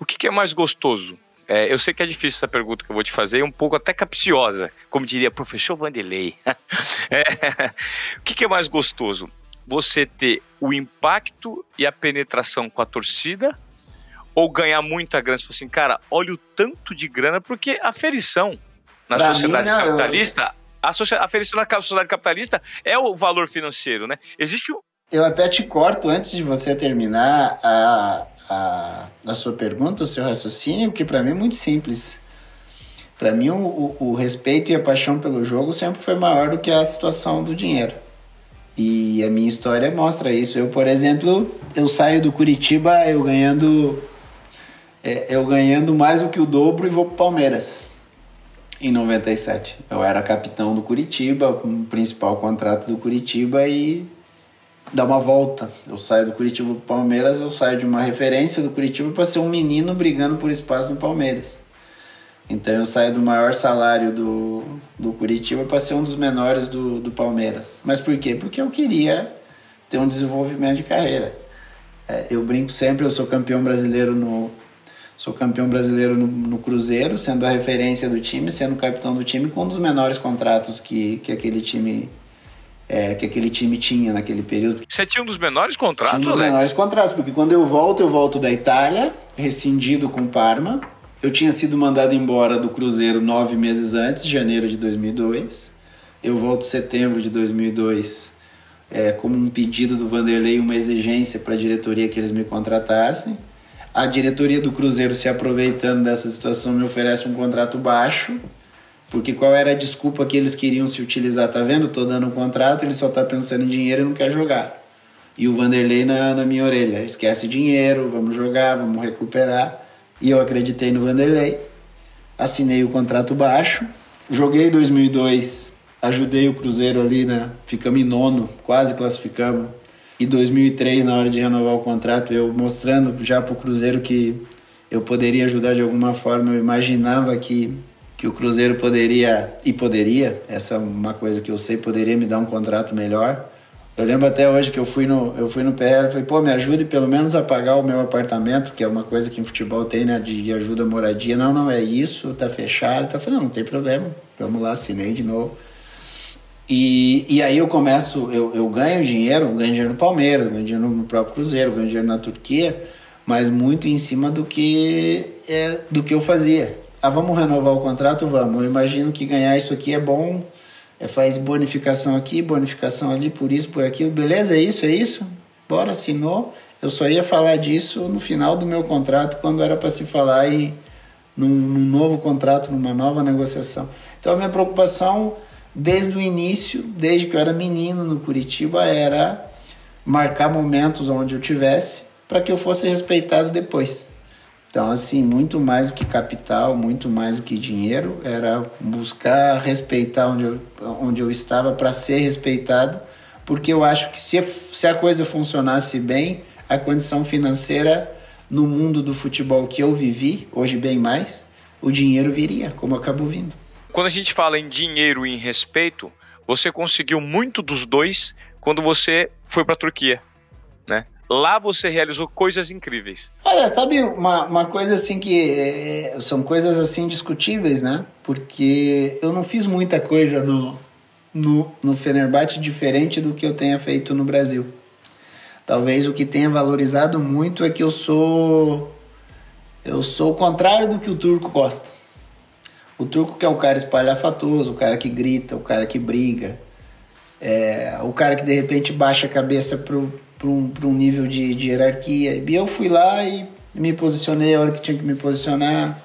O que, que é mais gostoso? É, eu sei que é difícil essa pergunta que eu vou te fazer, um pouco até capciosa, como diria professor Vanderlei. é, o que, que é mais gostoso? Você ter o impacto e a penetração com a torcida ou ganhar muita grana. Você fala assim, cara, olha o tanto de grana, porque a ferição na pra sociedade mim, capitalista, a, a aferição na sociedade capitalista é o valor financeiro, né? Existe um. Eu até te corto antes de você terminar a, a, a sua pergunta, o seu raciocínio, porque para mim é muito simples. Para mim, o, o, o, respeito e a paixão pelo jogo sempre foi maior do que a situação do dinheiro. E a minha história mostra isso. Eu, por exemplo, eu saio do Curitiba eu ganhando é, eu ganhando mais do que o dobro e vou pro Palmeiras em 97. Eu era capitão do Curitiba, o principal contrato do Curitiba e dá uma volta. Eu saio do Curitiba pro Palmeiras, eu saio de uma referência do Curitiba para ser um menino brigando por espaço no Palmeiras. Então eu saio do maior salário do, do Curitiba para ser um dos menores do, do Palmeiras. Mas por quê? Porque eu queria ter um desenvolvimento de carreira. É, eu brinco sempre, eu sou campeão brasileiro no, Sou campeão brasileiro no, no, Cruzeiro, sendo a referência do time, sendo capitão do time, com um dos menores contratos que, que aquele time é, que aquele time tinha naquele período. Você tinha um dos menores contratos, Tinha um dos menores contratos, porque quando eu volto, eu volto da Itália, rescindido com Parma. Eu tinha sido mandado embora do Cruzeiro nove meses antes, janeiro de 2002. Eu volto em setembro de 2002 é, como um pedido do Vanderlei, uma exigência para a diretoria que eles me contratassem. A diretoria do Cruzeiro, se aproveitando dessa situação, me oferece um contrato baixo, porque qual era a desculpa que eles queriam se utilizar? Tá vendo? Tô dando um contrato, ele só tá pensando em dinheiro e não quer jogar. E o Vanderlei na, na minha orelha: esquece dinheiro, vamos jogar, vamos recuperar. E eu acreditei no Vanderlei, assinei o contrato baixo, joguei 2002 ajudei o Cruzeiro ali, né? Ficamos em nono, quase classificamos. E 2003, na hora de renovar o contrato, eu mostrando já para o Cruzeiro que eu poderia ajudar de alguma forma, eu imaginava que, que o Cruzeiro poderia, e poderia, essa é uma coisa que eu sei, poderia me dar um contrato melhor. Eu lembro até hoje que eu fui no, eu fui no e falei, pô, me ajude pelo menos a pagar o meu apartamento, que é uma coisa que em futebol tem, né, de, de ajuda moradia. Não, não, é isso, tá fechado. Tá falando, não, não tem problema, vamos lá, assinei de novo. E, e aí eu começo, eu, eu ganho dinheiro, ganho dinheiro no Palmeiras, ganho dinheiro no próprio Cruzeiro, ganho dinheiro na Turquia, mas muito em cima do que, é, do que eu fazia. Ah, vamos renovar o contrato? Vamos. Eu imagino que ganhar isso aqui é bom, é, faz bonificação aqui, bonificação ali, por isso, por aquilo. Beleza, é isso, é isso? Bora, assinou. Eu só ia falar disso no final do meu contrato, quando era para se falar e num, num novo contrato, numa nova negociação. Então a minha preocupação desde o início, desde que eu era menino no Curitiba, era marcar momentos onde eu tivesse para que eu fosse respeitado depois. Então, assim, muito mais do que capital, muito mais do que dinheiro, era buscar respeitar onde eu, onde eu estava para ser respeitado, porque eu acho que se, se a coisa funcionasse bem, a condição financeira no mundo do futebol que eu vivi, hoje bem mais, o dinheiro viria, como acabou vindo quando a gente fala em dinheiro e em respeito, você conseguiu muito dos dois quando você foi para a Turquia, né? Lá você realizou coisas incríveis. Olha, sabe uma, uma coisa assim que é, são coisas assim discutíveis, né? Porque eu não fiz muita coisa no, no, no Fenerbahçe diferente do que eu tenha feito no Brasil. Talvez o que tenha valorizado muito é que eu sou eu sou o contrário do que o turco gosta. O turco que é o cara espalhafatoso, o cara que grita, o cara que briga, é, o cara que de repente baixa a cabeça para um, um nível de, de hierarquia. E eu fui lá e me posicionei a hora que tinha que me posicionar.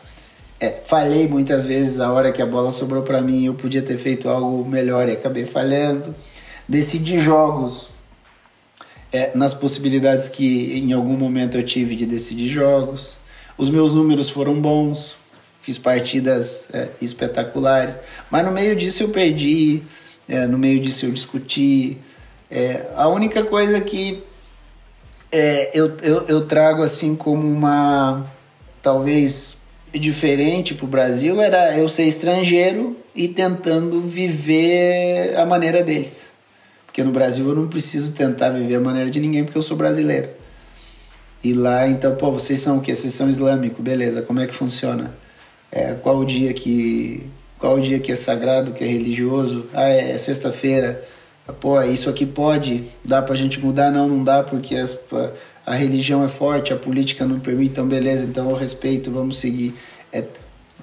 É, falhei muitas vezes a hora que a bola sobrou para mim, eu podia ter feito algo melhor e acabei falhando. Decidi jogos é, nas possibilidades que em algum momento eu tive de decidir jogos. Os meus números foram bons, fiz partidas é, espetaculares, mas no meio disso eu perdi, é, no meio disso eu discuti. É, a única coisa que é, eu, eu, eu trago assim como uma talvez diferente para o Brasil era eu ser estrangeiro e tentando viver a maneira deles. Porque no Brasil eu não preciso tentar viver a maneira de ninguém porque eu sou brasileiro. E lá, então, pô, vocês são o quê? Vocês são islâmico, beleza, como é que funciona? É, qual o dia que qual o dia que é sagrado, que é religioso. Ah, é, é sexta-feira. Pô, isso aqui pode, dá pra gente mudar? Não, não dá, porque as, a religião é forte, a política não permite, então beleza, então eu respeito, vamos seguir. É,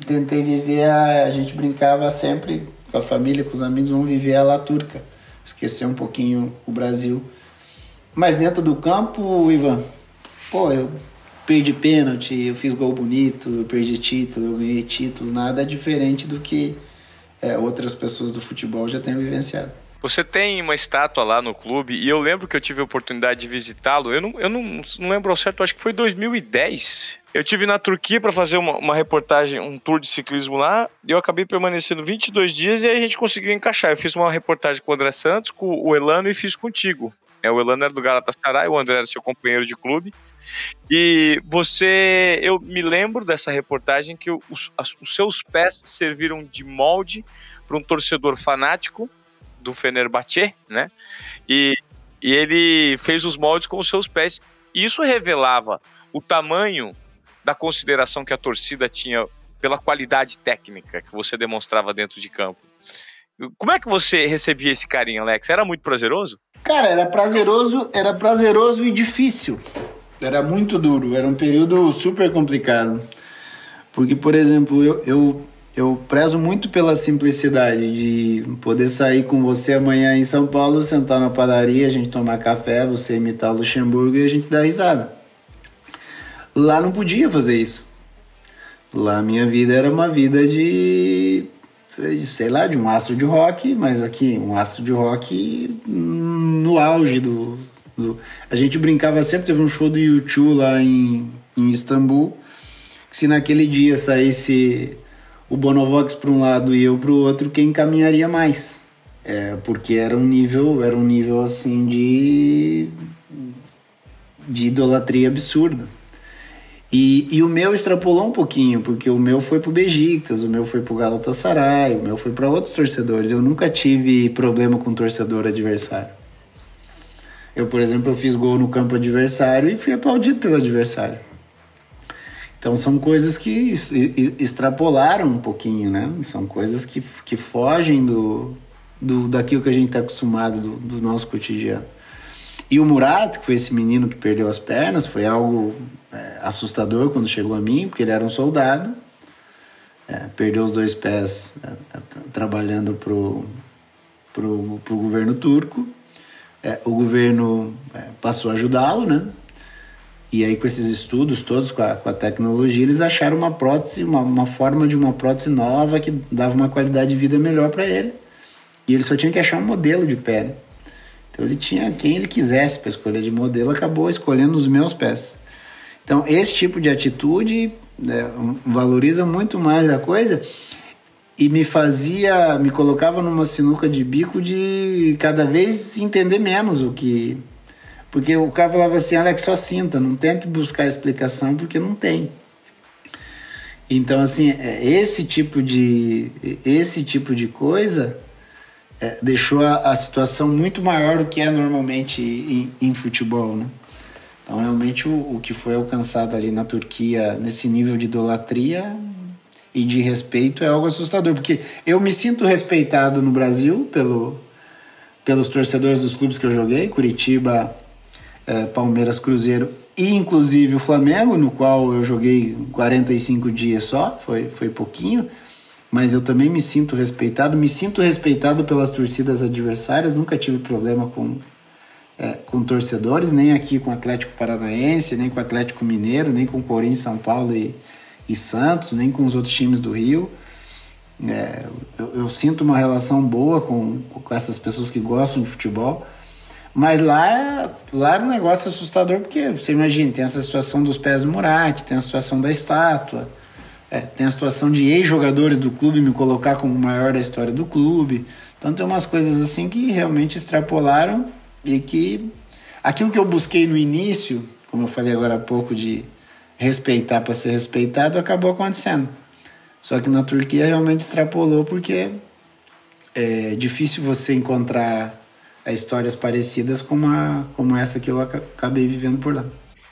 tentei viver, a, a gente brincava sempre com a família, com os amigos, vamos viver a La Turca, esquecer um pouquinho o Brasil. Mas dentro do campo, Ivan, pô, eu perdi pênalti, eu fiz gol bonito, eu perdi título, eu ganhei título, nada diferente do que é, outras pessoas do futebol já têm vivenciado. Você tem uma estátua lá no clube e eu lembro que eu tive a oportunidade de visitá-lo. Eu, não, eu não, não lembro ao certo, acho que foi 2010. Eu tive na Turquia para fazer uma, uma, reportagem, um tour de ciclismo lá, e eu acabei permanecendo 22 dias e aí a gente conseguiu encaixar. Eu fiz uma reportagem com o André Santos, com o Elano e fiz contigo. É, o Elano era do Galatasaray, o André era seu companheiro de clube. E você, eu me lembro dessa reportagem que os, os seus pés serviram de molde para um torcedor fanático do Fenerbahçe, né? E, e ele fez os moldes com os seus pés. Isso revelava o tamanho da consideração que a torcida tinha pela qualidade técnica que você demonstrava dentro de campo. Como é que você recebia esse carinho, Alex? Era muito prazeroso? Cara, era prazeroso, era prazeroso e difícil. Era muito duro, era um período super complicado. Porque, por exemplo, eu, eu, eu prezo muito pela simplicidade de poder sair com você amanhã em São Paulo, sentar na padaria, a gente tomar café, você imitar Luxemburgo e a gente dar risada. Lá não podia fazer isso. Lá minha vida era uma vida de sei lá, de um astro de rock, mas aqui, um astro de rock no auge do. do... A gente brincava sempre, teve um show do YouTube lá em, em Istambul, que se naquele dia saísse o Bonovox para um lado e eu para o outro, quem caminharia mais? É, porque era um nível, era um nível assim de de idolatria absurda. E, e o meu extrapolou um pouquinho, porque o meu foi pro Bejiktas, o meu foi pro Galatasaray, o meu foi para outros torcedores. Eu nunca tive problema com torcedor adversário. Eu, por exemplo, eu fiz gol no campo adversário e fui aplaudido pelo adversário. Então são coisas que extrapolaram um pouquinho, né? São coisas que, que fogem do, do daquilo que a gente está acostumado do, do nosso cotidiano. E o Murat, que foi esse menino que perdeu as pernas, foi algo é, assustador quando chegou a mim, porque ele era um soldado, é, perdeu os dois pés é, trabalhando pro, pro, pro governo turco. É, o governo é, passou a ajudá-lo, né? E aí, com esses estudos todos, com a, com a tecnologia, eles acharam uma prótese, uma, uma forma de uma prótese nova que dava uma qualidade de vida melhor para ele. E ele só tinha que achar um modelo de pé. Né? Então ele tinha quem ele quisesse para escolher de modelo, acabou escolhendo os meus pés. Então esse tipo de atitude né, valoriza muito mais a coisa e me fazia, me colocava numa sinuca de bico de cada vez entender menos o que. Porque o cara falava assim, Alex, só sinta, não tente buscar explicação porque não tem. Então, assim, é, esse tipo de, esse tipo de coisa é, deixou a, a, situação muito maior do que é normalmente em, em futebol, né? Então, realmente, o, o, que foi alcançado ali na Turquia, nesse nível de idolatria e de respeito, é algo assustador, porque eu me sinto respeitado no Brasil pelo, pelos torcedores dos clubes que eu joguei, Curitiba, é, Palmeiras, Cruzeiro e inclusive o Flamengo, no qual eu joguei 45 dias só, foi, foi pouquinho mas eu também me sinto respeitado, me sinto respeitado pelas torcidas adversárias, nunca tive problema com, é, com torcedores, nem aqui com o Atlético Paranaense, nem com o Atlético Mineiro, nem com Corinthians, São Paulo e, e Santos, nem com os outros times do Rio. É, eu, eu, sinto uma relação boa com, com essas pessoas que gostam de futebol, mas lá, lá era um negócio assustador, porque você imagina, tem essa situação dos pés do Murat, tem a situação da estátua, é, tem a situação de ex-jogadores do clube me colocar como o maior da história do clube. Então tem umas coisas assim que realmente extrapolaram e que aquilo que eu busquei no início, como eu falei agora há pouco, de respeitar para ser respeitado, acabou acontecendo. Só que na Turquia realmente extrapolou porque é difícil você encontrar histórias parecidas como, a, como essa que eu acabei vivendo por lá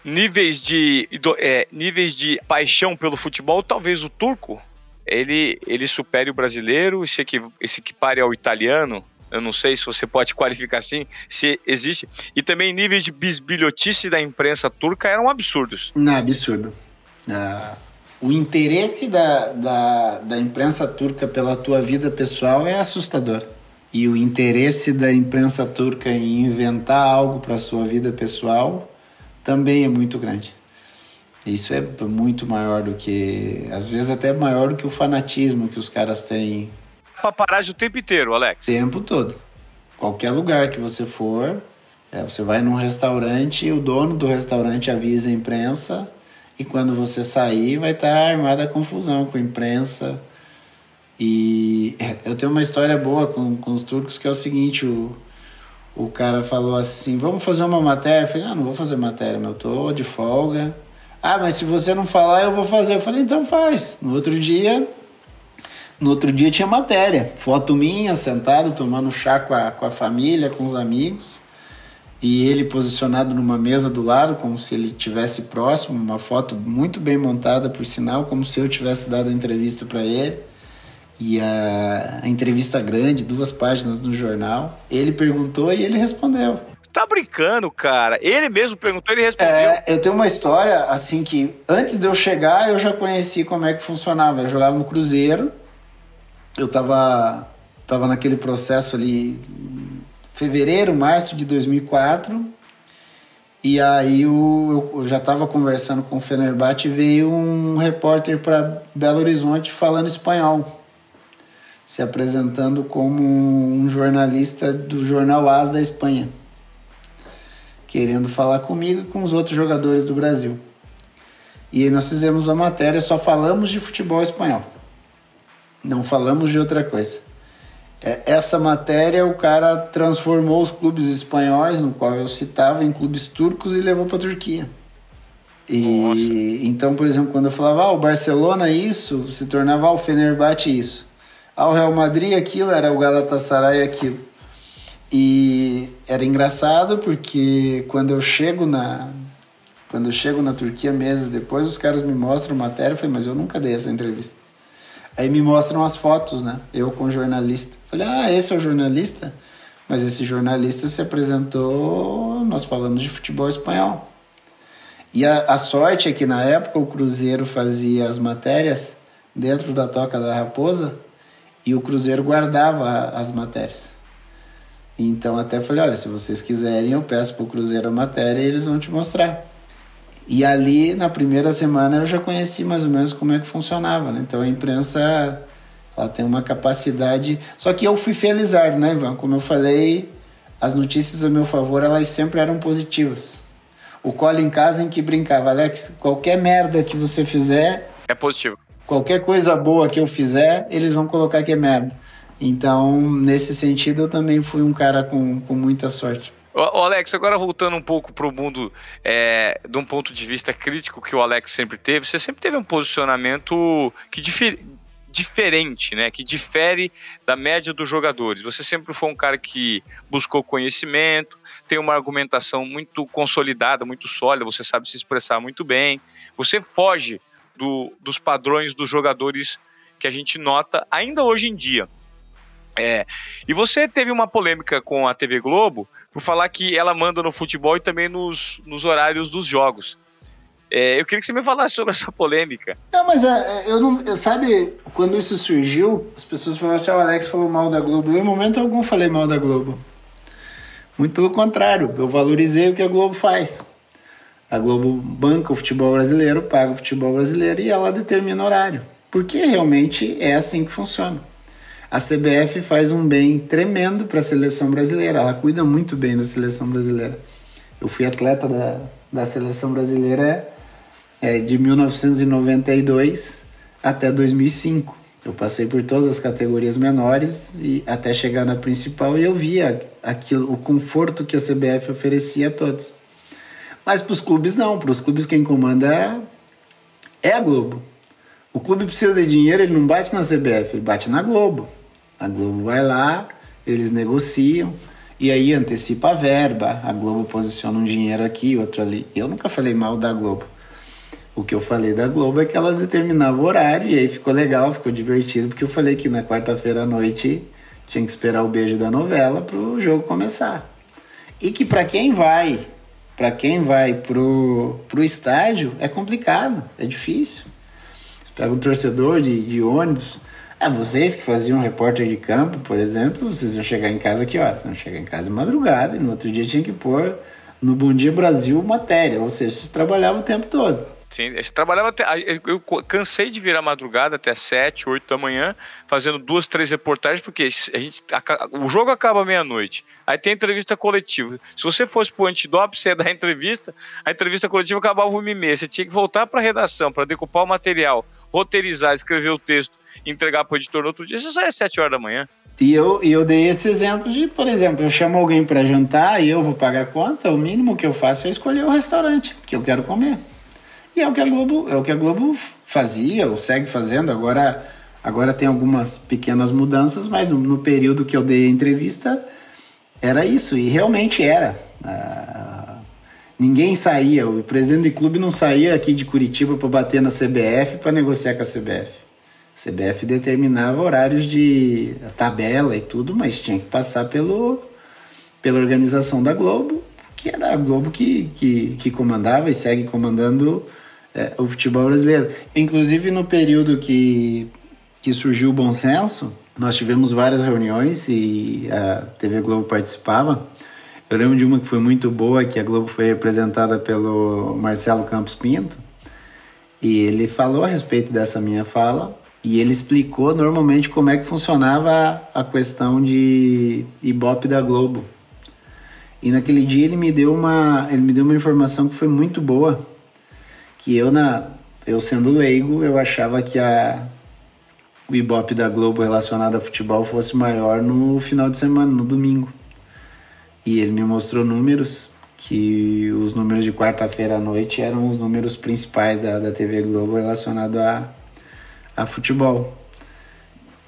níveis de, é, níveis de paixão pelo futebol, talvez o turco ele, ele supere o brasileiro e se, se equipare ao italiano. Eu não sei se você pode qualificar assim, se existe. E também níveis de bisbilhotice da imprensa turca eram absurdos. Não, absurdo. Ah, o interesse da, da, da imprensa turca pela tua vida pessoal é assustador. E o interesse da imprensa turca em inventar algo para sua vida pessoal também é muito grande. Isso é muito maior do que, às vezes até maior do que o fanatismo que os caras têm. Paparazzi o tempo inteiro, Alex. O tempo todo. Qualquer lugar que você for, é, você vai num restaurante, o dono do restaurante avisa a imprensa e quando você sair vai estar armada a confusão com a imprensa. E é, eu tenho uma história boa com, com os turcos que é o seguinte, o, o cara falou assim: vamos fazer uma matéria. Eu falei: não, não vou fazer matéria, meu, eu tô de folga. Ah, mas se você não falar, eu vou fazer. Eu falei: então faz. No outro dia, no outro dia tinha matéria. Foto minha, sentado, tomando chá com a, com a família, com os amigos. E ele posicionado numa mesa do lado, como se ele tivesse próximo, uma foto muito bem montada, por sinal, como se eu tivesse dado a entrevista para ele e a, a, entrevista grande, duas páginas no jornal. Ele perguntou e ele respondeu. Tá brincando, cara? Ele mesmo perguntou e ele respondeu. É, eu tenho uma história assim que antes de eu chegar eu já conheci como é que funcionava. Eu jogava no Cruzeiro eu estava tava naquele processo ali, fevereiro, março de 2004, e aí eu, eu já estava conversando com o Fenerbahçe e veio um repórter para Belo Horizonte falando espanhol, se apresentando como um jornalista do jornal AS da Espanha, querendo falar comigo e com os outros jogadores do Brasil. E aí nós fizemos a matéria, só falamos de futebol espanhol. Não falamos de outra coisa. É, essa matéria o cara transformou os clubes espanhóis, no qual eu citava, em clubes turcos e levou para a Turquia. E Nossa. então, por exemplo, quando eu falava ah, o Barcelona isso, se tornava ah, o Fenerbahçe isso. Ah, o Real Madrid aquilo, era o Galatasaray aquilo. E era engraçado porque quando eu chego na quando eu chego na Turquia meses depois, os caras me mostram matéria, eu falei, mas eu nunca dei essa entrevista. Aí me mostram as fotos, né? Eu com o jornalista. Falei, ah, esse é o jornalista? Mas esse jornalista se apresentou, nós falamos de futebol espanhol. E a, a sorte é que na época o Cruzeiro fazia as matérias dentro da Toca da Raposa e o Cruzeiro guardava as matérias. Então até falei, olha, se vocês quiserem, eu peço pro Cruzeiro a matéria e eles vão te mostrar. E ali, na primeira semana, eu já conheci mais ou menos como é que funcionava, né? Então a imprensa ela tem uma capacidade. Só que eu fui felizardo, né, Ivan? Como eu falei, as notícias a meu favor, elas sempre eram positivas. O Colin Kazen que brincava, Alex, qualquer merda que você fizer. É positivo. Qualquer coisa boa que eu fizer, eles vão colocar que é merda. Então, nesse sentido, eu também fui um cara com, com muita sorte. O Alex, agora voltando um pouco para o mundo é, de um ponto de vista crítico que o Alex sempre teve, você sempre teve um posicionamento que difer, diferente, né? Que difere da média dos jogadores. Você sempre foi um cara que buscou conhecimento, tem uma argumentação muito consolidada, muito sólida, você sabe se expressar muito bem. Você foge do, dos padrões dos jogadores que a gente nota ainda hoje em dia. É. E você teve uma polêmica com a TV Globo por falar que ela manda no futebol e também nos, nos horários dos jogos. É, eu queria que você me falasse sobre essa polêmica. Não, mas é, eu não. Eu, sabe, quando isso surgiu, as pessoas falaram assim: o Alex falou mal da Globo. Eu, em momento algum, falei mal da Globo. Muito pelo contrário, eu valorizei o que a Globo faz. A Globo banca o futebol brasileiro, paga o futebol brasileiro e ela determina horário. Porque realmente é assim que funciona a CBF faz um bem tremendo para a seleção brasileira. Ela cuida muito bem da seleção brasileira. Eu fui atleta da, da seleção brasileira é, de 1992 até 2005. Eu passei por todas as categorias menores e até chegar na principal e eu via aquilo, o conforto que a CBF oferecia a todos. Mas para os clubes não, para os clubes quem comanda é a Globo. O clube precisa de dinheiro, ele não bate na CBF, ele bate na Globo. A Globo vai lá, eles negociam e aí antecipa a verba. A Globo posiciona um dinheiro aqui, outro ali. Eu nunca falei mal da Globo. O que eu falei da Globo é que ela determinava o horário e aí ficou legal, ficou divertido, porque eu falei que na quarta-feira à noite tinha que esperar o beijo da novela para o jogo começar. E que para quem vai, para quem vai pro, pro estádio é complicado, é difícil. Pega um torcedor de, de ônibus. É, vocês que faziam repórter de campo, por exemplo, vocês iam chegar em casa que horas? Iam chegar em casa madrugada e no outro dia tinha que pôr no Bom Dia Brasil matéria, ou seja, vocês trabalhavam o tempo todo. Eu trabalhava até. Eu cansei de virar madrugada até 7, 8 da manhã, fazendo duas, três reportagens, porque a gente, o jogo acaba meia-noite. Aí tem entrevista coletiva. Se você fosse pro antidop, você ia dar entrevista, a entrevista coletiva acabava uma e meia. Você tinha que voltar para a redação para decupar o material, roteirizar, escrever o texto, entregar para o editor no outro dia. Você sai às 7 horas da manhã. E eu, eu dei esse exemplo de, por exemplo, eu chamo alguém para jantar e eu vou pagar a conta, o mínimo que eu faço é escolher o restaurante que eu quero comer. E é o que a Globo, é o que a Globo fazia, ou segue fazendo. Agora, agora tem algumas pequenas mudanças, mas no, no período que eu dei a entrevista era isso, e realmente era. Ah, ninguém saía, o presidente do clube não saía aqui de Curitiba para bater na CBF para negociar com a CBF. A CBF determinava horários de tabela e tudo, mas tinha que passar pelo, pela organização da Globo, que era a Globo que, que, que comandava e segue comandando é, o futebol brasileiro. Inclusive no período que, que surgiu o bom senso, nós tivemos várias reuniões e a TV Globo participava. Eu lembro de uma que foi muito boa, que a Globo foi representada pelo Marcelo Campos Pinto, e ele falou a respeito dessa minha fala e ele explicou normalmente como é que funcionava a questão de Ibope da Globo. E naquele dia ele me deu uma, ele me deu uma informação que foi muito boa, que eu na eu sendo leigo, eu achava que a o Ibope da Globo relacionado a futebol fosse maior no final de semana, no domingo. E ele me mostrou números que os números de quarta-feira à noite eram os números principais da, da TV Globo relacionado a, a futebol.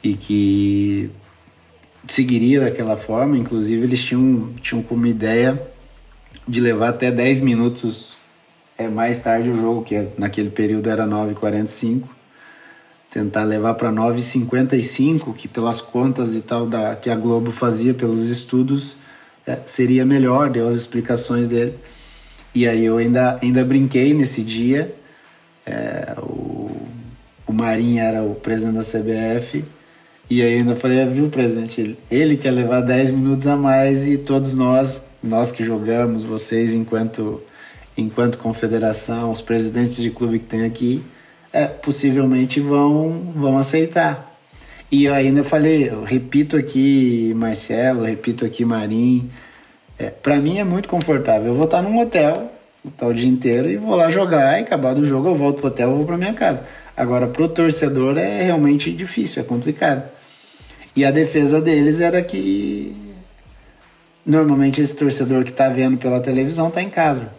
E que seguiria daquela forma, inclusive eles tinham, tinham como ideia de levar até 10 minutos é, mais tarde o jogo, que naquele período era 9h45, tentar levar para 9h55, que pelas contas e tal da, que a Globo fazia pelos estudos, é, seria melhor, deu as explicações dele. E aí eu ainda, ainda brinquei nesse dia. É, o, o Marinho era o presidente da CBF. E aí eu ainda falei, ah, viu, presidente, ele, ele quer levar 10 minutos a mais e todos nós, nós que jogamos, vocês enquanto, enquanto confederação, os presidentes de clube que tem aqui, é, possivelmente vão, vão aceitar. E eu ainda falei, eu repito aqui Marcelo, repito aqui Marim. É, para mim é muito confortável. Eu vou estar num hotel tá o dia inteiro e vou lá jogar e acabar do jogo eu volto pro hotel, eu vou para minha casa. Agora pro torcedor é realmente difícil, é complicado. E a defesa deles era que normalmente esse torcedor que tá vendo pela televisão tá em casa,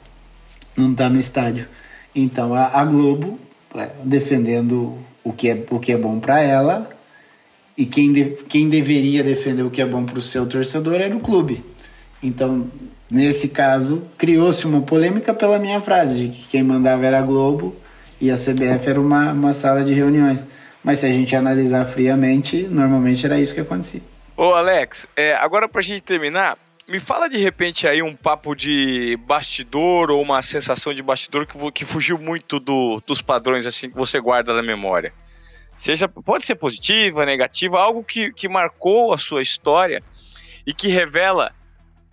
não tá no estádio. Então a, a Globo é, defendendo o que é, o que é bom para ela e quem, de, quem deveria defender o que é bom para o seu torcedor era o clube. Então, nesse caso, criou-se uma polêmica pela minha frase de que quem mandava era a Globo e a CBF era uma, uma sala de reuniões. Mas se a gente analisar friamente, normalmente era isso que acontecia. Ô Alex, é, agora para a gente terminar, me fala de repente aí um papo de bastidor ou uma sensação de bastidor que, que fugiu muito do, dos padrões assim que você guarda na memória. Seja, pode ser positiva, negativa, algo que, que marcou a sua história e que revela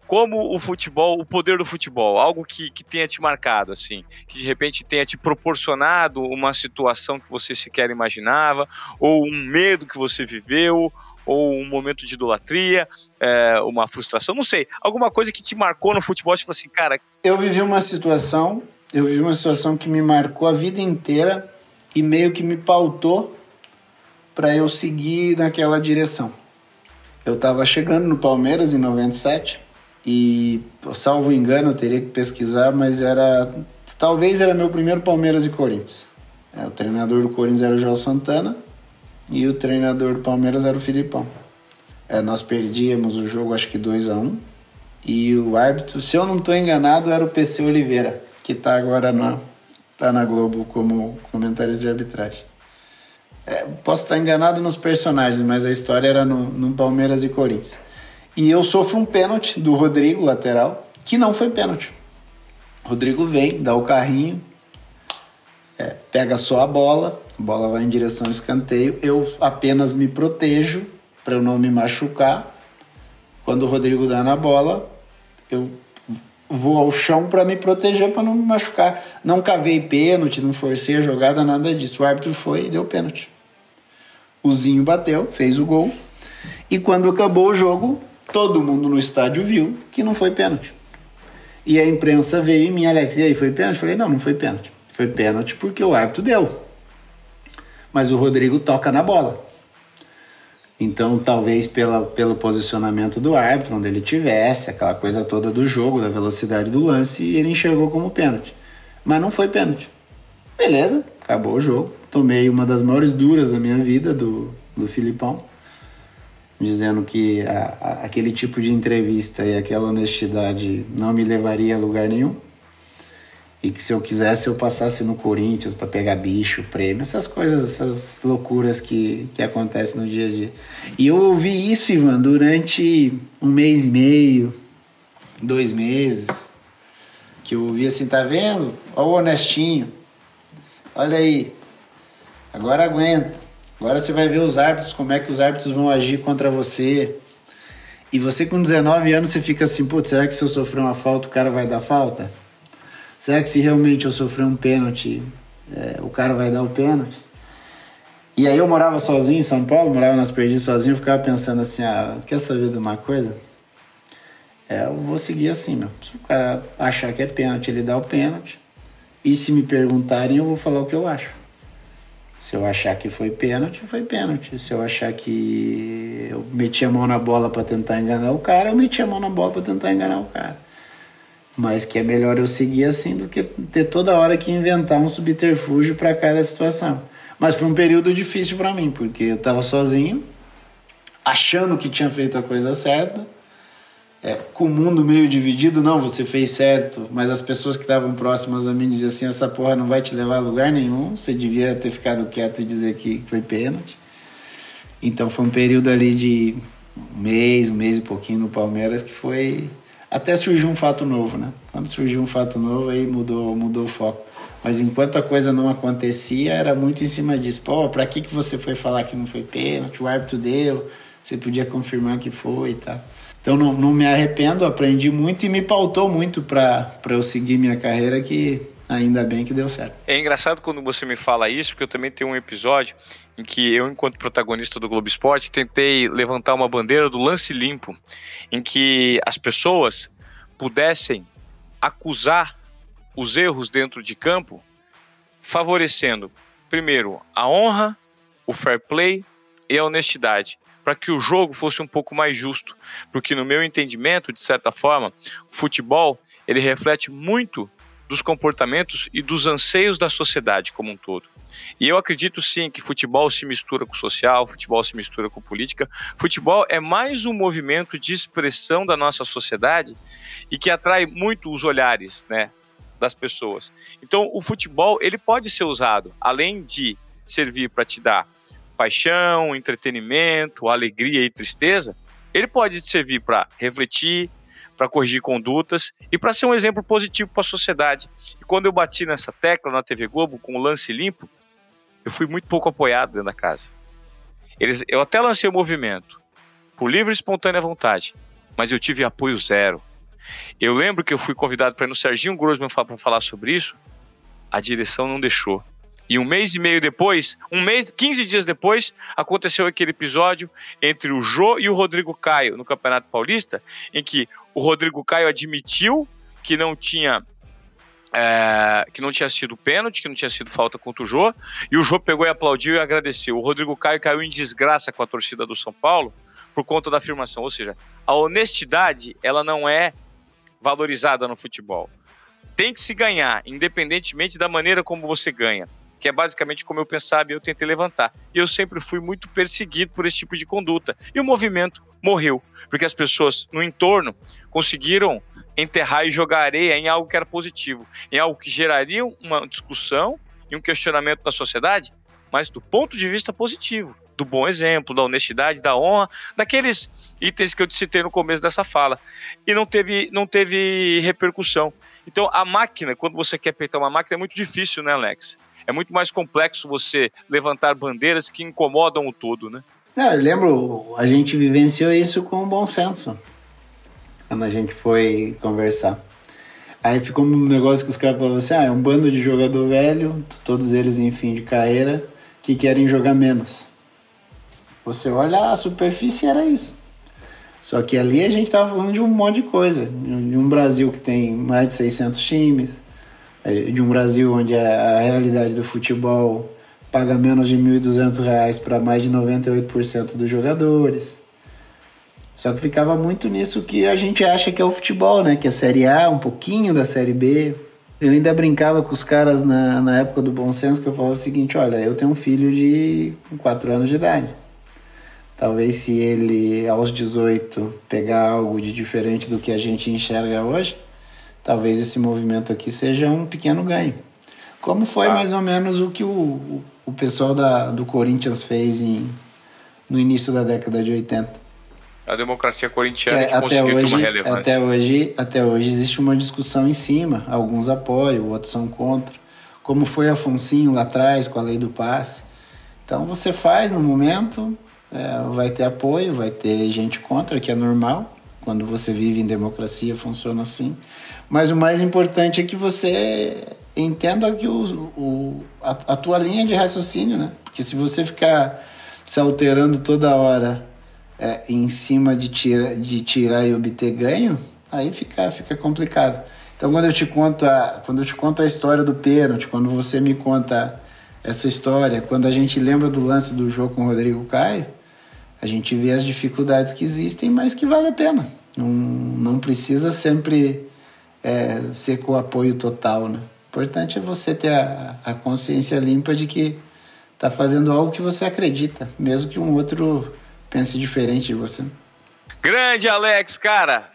como o futebol, o poder do futebol, algo que, que tenha te marcado, assim, que de repente tenha te proporcionado uma situação que você sequer imaginava, ou um medo que você viveu, ou um momento de idolatria, é, uma frustração, não sei, alguma coisa que te marcou no futebol, tipo assim, cara. Eu vivi uma situação, eu vivi uma situação que me marcou a vida inteira e meio que me pautou para eu seguir naquela direção. Eu estava chegando no Palmeiras em 97 e, salvo engano, eu teria que pesquisar, mas era talvez era meu primeiro Palmeiras e Corinthians. É, o treinador do Corinthians era o João Santana e o treinador do Palmeiras era o Filipão. É, nós perdíamos o jogo, acho que 2 a 1 um, e o árbitro, se eu não estou enganado, era o PC Oliveira, que está agora na, tá na Globo como comentarista de arbitragem. É, posso estar enganado nos personagens, mas a história era no, no Palmeiras e Corinthians. E eu sofro um pênalti do Rodrigo, lateral, que não foi pênalti. Rodrigo vem, dá o carrinho, é, pega só a bola, bola vai em direção ao escanteio. Eu apenas me protejo para eu não me machucar. Quando o Rodrigo dá na bola, eu vou ao chão para me proteger, para não me machucar. Não cavei pênalti, não forcei a jogada, nada disso. O árbitro foi e deu pênalti. O Zinho bateu, fez o gol. E quando acabou o jogo, todo mundo no estádio viu que não foi pênalti. E a imprensa veio em mim, Alex, e aí, foi pênalti? Eu falei, não, não foi pênalti. Foi pênalti porque o árbitro deu. Mas o Rodrigo toca na bola. Então, talvez pela, pelo posicionamento do árbitro, onde ele tivesse, aquela coisa toda do jogo, da velocidade do lance, ele enxergou como pênalti. Mas não foi pênalti. Beleza, acabou o jogo tomei uma das maiores duras da minha vida do, do Filipão, dizendo que a, a, aquele tipo de entrevista e aquela honestidade não me levaria a lugar nenhum. E que se eu quisesse eu passasse no Corinthians para pegar bicho, prêmio, essas coisas, essas loucuras que, que acontecem no dia a dia. E eu ouvi isso, Ivan, durante um mês e meio, dois meses. Que eu ouvi assim, tá vendo? Olha o honestinho. Olha aí, Agora aguenta. Agora você vai ver os árbitros, como é que os árbitros vão agir contra você. E você com 19 anos, você fica assim, putz, será que se eu sofrer uma falta, o cara vai dar falta? Será que se realmente eu sofrer um pênalti, é, o cara vai dar o pênalti? E aí eu morava sozinho em São Paulo, morava nas Perdizes sozinho, ficava pensando assim, ah, quer saber de uma coisa? É, eu vou seguir assim, meu. Se o cara achar que é pênalti, ele dá o pênalti. E se me perguntarem, eu vou falar o que eu acho. Se eu achar que foi pênalti, foi pênalti. Se eu achar que eu meti a mão na bola para tentar enganar o cara, eu meti a mão na bola para tentar enganar o cara. Mas que é melhor eu seguir assim do que ter toda hora que inventar um subterfúgio para cada situação. Mas foi um período difícil para mim, porque eu estava sozinho, achando que tinha feito a coisa certa, é, com o mundo meio dividido, não, você fez certo, mas as pessoas que estavam próximas a mim diziam assim: essa porra não vai te levar a lugar nenhum, você devia ter ficado quieto e dizer que foi pênalti. Então foi um período ali de um mês, um mês e pouquinho no Palmeiras que foi. Até surgiu um fato novo, né? Quando surgiu um fato novo, aí mudou, mudou o foco. Mas enquanto a coisa não acontecia, era muito em cima disso. Pô, pra que, que você foi falar que não foi pênalti? O árbitro deu, você podia confirmar que foi e tal. Então não, não me arrependo, aprendi muito e me pautou muito para eu seguir minha carreira que ainda bem que deu certo. É engraçado quando você me fala isso, porque eu também tenho um episódio em que eu, enquanto protagonista do Globo Esporte, tentei levantar uma bandeira do lance limpo, em que as pessoas pudessem acusar os erros dentro de campo, favorecendo, primeiro, a honra, o fair play e a honestidade, para que o jogo fosse um pouco mais justo, porque no meu entendimento, de certa forma, o futebol ele reflete muito dos comportamentos e dos anseios da sociedade como um todo. E eu acredito sim que futebol se mistura com social, futebol se mistura com política. Futebol é mais um movimento de expressão da nossa sociedade e que atrai muito os olhares, né, das pessoas. Então, o futebol ele pode ser usado, além de servir para te dar paixão, entretenimento, alegria e tristeza, ele pode servir para refletir, para corrigir condutas e para ser um exemplo positivo para a sociedade. E quando eu bati nessa tecla na TV Globo com o lance limpo, eu fui muito pouco apoiado dentro da casa. Eles, eu até lancei o movimento por livre e espontânea vontade, mas eu tive apoio zero. Eu lembro que eu fui convidado para ir no Serginho Grossman para falar sobre isso. A direção não deixou. E um mês e meio depois, um mês, 15 dias depois, aconteceu aquele episódio entre o Jô e o Rodrigo Caio no Campeonato Paulista, em que o Rodrigo Caio admitiu que não tinha é, que não tinha sido pênalti, que não tinha sido falta contra o Jô, e o Jô pegou e aplaudiu e agradeceu. O Rodrigo Caio caiu em desgraça com a torcida do São Paulo por conta da afirmação, ou seja, a honestidade ela não é valorizada no futebol. Tem que se ganhar, independentemente da maneira como você ganha, que é basicamente como eu pensava e eu tentei levantar. E eu sempre fui muito perseguido por esse tipo de conduta. E o movimento morreu, porque as pessoas no entorno conseguiram enterrar e jogar areia em algo que era positivo, em algo que geraria uma discussão e um questionamento da sociedade, mas do ponto de vista positivo, do bom exemplo, da honestidade, da honra, daqueles itens que eu te citei no começo dessa fala. E não teve, não teve repercussão. Então, a máquina, quando você quer peitar uma máquina, é muito difícil, né, Alex? É muito mais complexo você levantar bandeiras que incomodam o todo, né? Não, eu lembro, a gente vivenciou isso com bom senso. Quando a gente foi conversar. Aí ficou um negócio que os caras falavam assim: ah, é um bando de jogador velho, todos eles em fim de carreira, que querem jogar menos. Você olha, a superfície era isso. Só que ali a gente estava falando de um monte de coisa. De um Brasil que tem mais de 600 times, é, de um Brasil onde a realidade do futebol paga menos de R$ 1.200 para mais de 98% dos jogadores. Só que ficava muito nisso que a gente acha que é o futebol, né? Que é a Série A, um pouquinho da Série B. Eu ainda brincava com os caras na, na época do bom senso que eu falava o seguinte, olha, eu tenho um filho de 4 anos de idade. Talvez se ele aos 18 pegar algo de diferente do que a gente enxerga hoje, talvez esse movimento aqui seja um pequeno ganho. Como foi ah. mais ou menos o que o, o pessoal da, do Corinthians fez em, no início da década de 80. A democracia corintiana é, que até hoje. Até hoje, até hoje existe uma discussão em cima. Alguns apoiam, outros são contra. Como foi Afonsinho lá atrás com a lei do passe Então você faz no momento, é, vai ter apoio, vai ter gente contra, que é normal. Quando você vive em democracia, funciona assim. Mas o mais importante é que você entenda que o, o a, a, tua linha de raciocínio, né? Porque se você ficar se alterando toda hora é, em cima de, tira, de tirar e obter ganho, aí fica, fica complicado. Então quando eu te conto a, quando eu te conto a história do pênalti, quando você me conta essa história, quando a gente lembra do lance do jogo com o Rodrigo Caio, a gente vê as dificuldades que existem, mas que vale a pena. Não, não precisa sempre é, ser com apoio total, né? O importante é você ter a, a consciência limpa de que está fazendo algo que você acredita, mesmo que um outro pense diferente de você. Grande Alex, cara.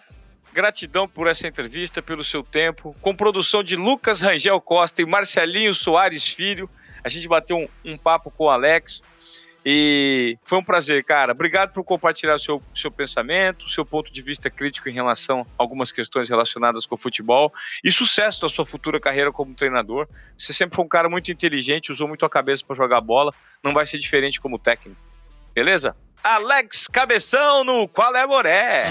Gratidão por essa entrevista, pelo seu tempo. Com produção de Lucas Rangel Costa e Marcelinho Soares Filho. A gente bateu um, um papo com o Alex. E foi um prazer, cara. Obrigado por compartilhar seu, seu pensamento, seu ponto de vista crítico em relação a algumas questões relacionadas com o futebol e sucesso na sua futura carreira como treinador. Você sempre foi um cara muito inteligente, usou muito a cabeça para jogar bola, não vai ser diferente como técnico. Beleza? Alex Cabeção no Qual é Moré?